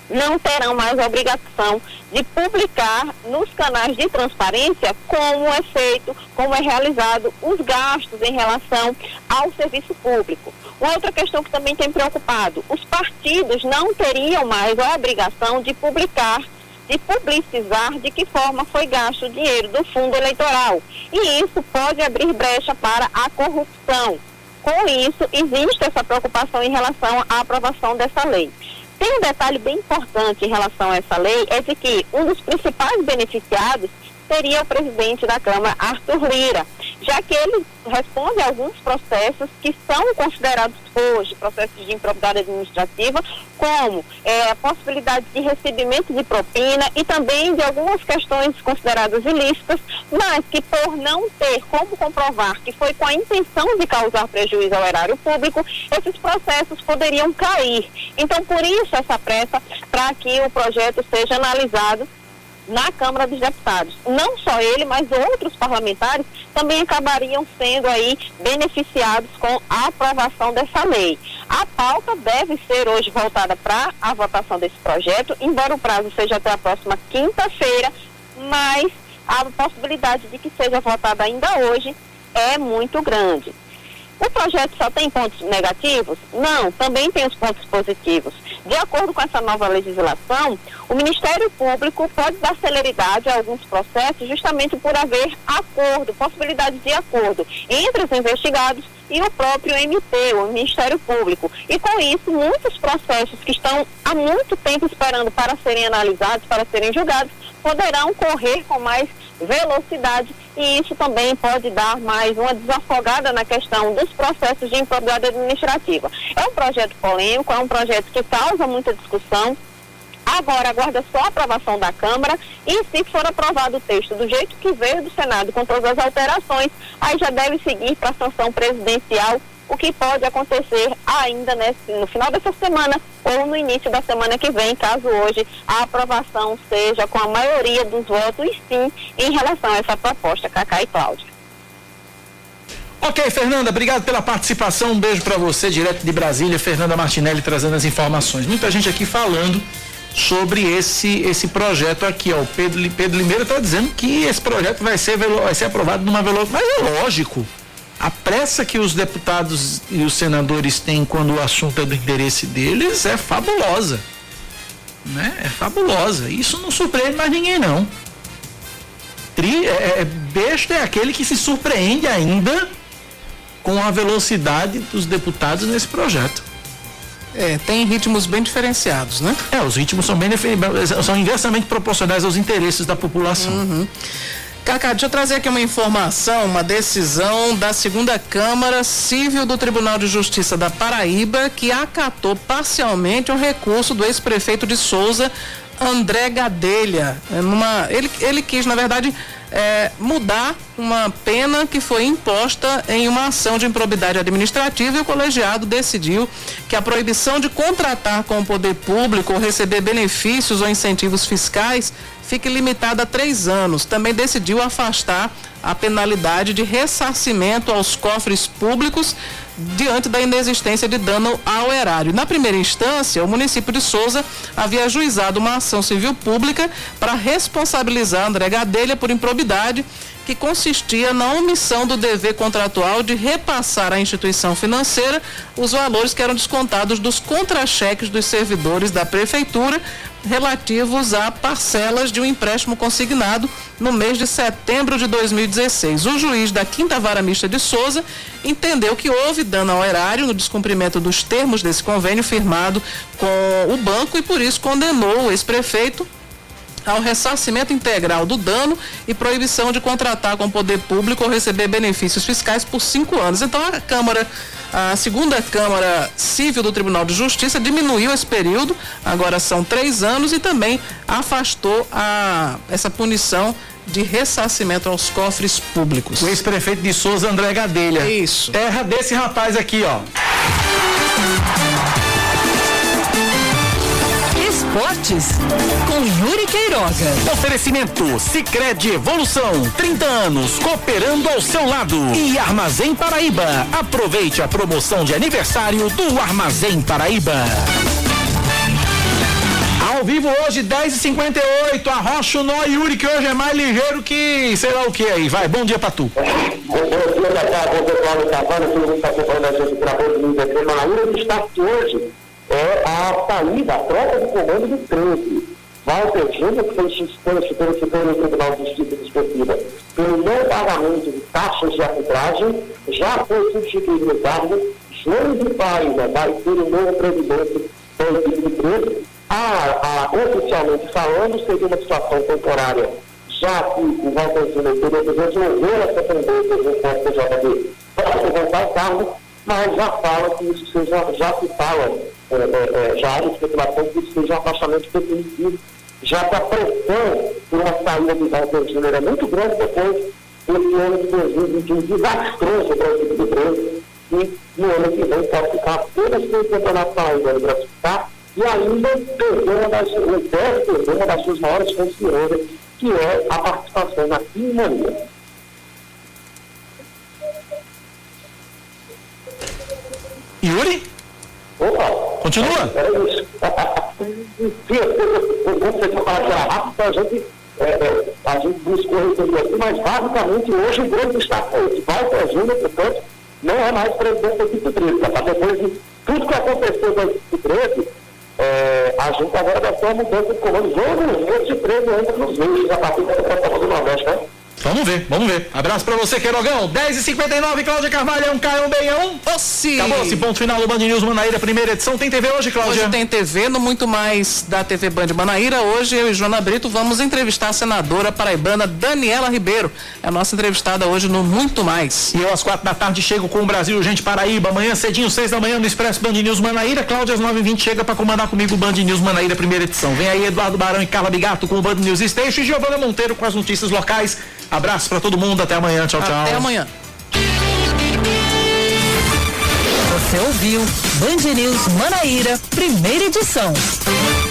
não terão mais a obrigação de publicar nos canais de transparência como é feito, como é realizado os gastos em relação ao serviço público. Uma outra questão que também tem preocupado, os partidos não teriam mais a obrigação de publicar de publicizar de que forma foi gasto o dinheiro do fundo eleitoral. E isso pode abrir brecha para a corrupção. Com isso, existe essa preocupação em relação à aprovação dessa lei. Tem um detalhe bem importante em relação a essa lei, é de que um dos principais beneficiados seria o presidente da Câmara, Arthur Lira, já que ele responde a alguns processos que são considerados hoje processos de improbidade administrativa, como é, a possibilidade de recebimento de propina e também de algumas questões consideradas ilícitas, mas que por não ter como comprovar que foi com a intenção de causar prejuízo ao erário público, esses processos poderiam cair. Então, por isso essa pressa para que o projeto seja analisado na Câmara dos Deputados. Não só ele, mas outros parlamentares também acabariam sendo aí beneficiados com a aprovação dessa lei. A pauta deve ser hoje voltada para a votação desse projeto, embora o prazo seja até a próxima quinta-feira, mas a possibilidade de que seja votada ainda hoje é muito grande. O projeto só tem pontos negativos? Não, também tem os pontos positivos. De acordo com essa nova legislação, o Ministério Público pode dar celeridade a alguns processos justamente por haver acordo, possibilidade de acordo entre os investigados e o próprio MP, o Ministério Público. E com isso, muitos processos que estão há muito tempo esperando para serem analisados, para serem julgados, poderão correr com mais velocidade e isso também pode dar mais uma desafogada na questão dos processos de improbidade administrativa. É um projeto polêmico, é um projeto que causa muita discussão. Agora aguarda só a aprovação da Câmara e se for aprovado o texto do jeito que veio do Senado com todas as alterações, aí já deve seguir para a sanção presidencial o que pode acontecer ainda nesse, no final dessa semana ou no início da semana que vem, caso hoje a aprovação seja com a maioria dos votos, sim, em relação a essa proposta, Cacá e Cláudia. Ok, Fernanda, obrigado pela participação. Um beijo para você, direto de Brasília, Fernanda Martinelli trazendo as informações. Muita gente aqui falando sobre esse esse projeto aqui, ó. O Pedro, Pedro Limeira está dizendo que esse projeto vai ser, vai ser aprovado numa velocidade. Mas é lógico a pressa que os deputados e os senadores têm quando o assunto é do interesse deles é fabulosa. Né? É fabulosa. Isso não surpreende mais ninguém, não. Tri, é, é, besta é aquele que se surpreende ainda com a velocidade dos deputados nesse projeto. É, tem ritmos bem diferenciados, né? É, os ritmos são bem são inversamente proporcionais aos interesses da população. Uhum. Cacá, deixa eu trazer aqui uma informação, uma decisão da segunda Câmara Civil do Tribunal de Justiça da Paraíba que acatou parcialmente um recurso do ex-prefeito de Souza, André Gadelha. É numa, ele, ele quis, na verdade, é, mudar uma pena que foi imposta em uma ação de improbidade administrativa e o colegiado decidiu que a proibição de contratar com o poder público ou receber benefícios ou incentivos fiscais fique limitada a três anos. Também decidiu afastar a penalidade de ressarcimento aos cofres públicos diante da inexistência de dano ao erário. Na primeira instância, o município de Souza havia ajuizado uma ação civil pública para responsabilizar André Gadelha por improbidade que consistia na omissão do dever contratual de repassar à instituição financeira os valores que eram descontados dos contra-cheques dos servidores da prefeitura relativos a parcelas de um empréstimo consignado no mês de setembro de 2016. O juiz da Quinta Vara Mista de Souza entendeu que houve dano ao erário no descumprimento dos termos desse convênio firmado com o banco e por isso condenou o ex-prefeito ao ressarcimento integral do dano e proibição de contratar com o poder público ou receber benefícios fiscais por cinco anos. Então a Câmara, a segunda Câmara Civil do Tribunal de Justiça diminuiu esse período, agora são três anos e também afastou a, essa punição de ressarcimento aos cofres públicos. O ex-prefeito de Souza, André Gadelha. Isso. Terra desse rapaz aqui, ó. Esportes com Yuri Queiroga. Oferecimento Sicredi Evolução, 30 anos cooperando ao seu lado. E Armazém Paraíba. Aproveite a promoção de aniversário do Armazém Paraíba. Ao vivo hoje, 10h58, arrocha o nó Yuri, que hoje é mais ligeiro que sei lá o que aí. Vai, bom dia pra tu. Bom dia, Cacá, bom dia, Cláudio Cavalo, todo mundo está acompanhando a gente pela Band News FM Manaíra. O destaque hoje é a saída, a troca de comando do 13. Walter Júnior, que foi suspenso pelo Supremo Tribunal de Justiça Desportiva pelo não pagamento de taxas de arbitragem, já foi substituído no cargo. João de Paiva vai ser o novo presidente da equipe do 13. A, a, oficialmente falando, seria uma situação temporária, já que o Walter Júnior teria resolver essa tendência do PJB para levantar o cargo, mas já fala que isso seja, já se fala, é, é, é, já há especulação que isso seja um afastamento definitivo, já que a pressão por uma saída do Walter Júnior é muito grande depois desse ano de 2021 desastroso para a equipe do 13, e no ano que vem pode ficar apenas com o Campeonato Paraibano para disputar e ainda perdeu das, o perder uma das suas maiores renda, que é a participação na pneumonia. Yuri? Opa! Continua? Era isso. Sim, vamos tentar falar que era rápido, a gente, é, é, a gente buscou receber aqui, mas basicamente hoje o grande destaque é esse. Walter Júnior, portanto, não é mais presidente da equipe 13, tá? Depois de tudo que aconteceu com a equipe 13, é, a gente agora vai ter uma mudança de comando. Vamos ver se 13 entra nos eixos a partir da Copa do Nordeste, né? Vamos ver, vamos ver. Abraço pra você, Queirogão. 10h59, Cláudia Carvalhão, Caio Benhão. Sim. Acabou esse ponto final do Band News Manaíra, primeira edição. Tem TV hoje, Cláudia? Hoje tem TV, no Muito Mais da TV Band Manaíra. Hoje eu e Joana Brito vamos entrevistar a senadora paraibana Daniela Ribeiro. É a nossa entrevistada hoje no Muito Mais. E eu às quatro da tarde chego com o Brasil, gente, Paraíba. Amanhã cedinho, seis da manhã, no Expresso Band News Manaíra. Cláudia às nove e vinte chega pra comandar comigo o Band News Manaíra, primeira edição. Vem aí Eduardo Barão e Carla Bigato com o Band News Station e Giovana Monteiro com as notícias locais. Abraço pra todo mundo, até amanhã, tchau, tchau. Até amanhã. Você ouviu Band News Manaíra, primeira edição.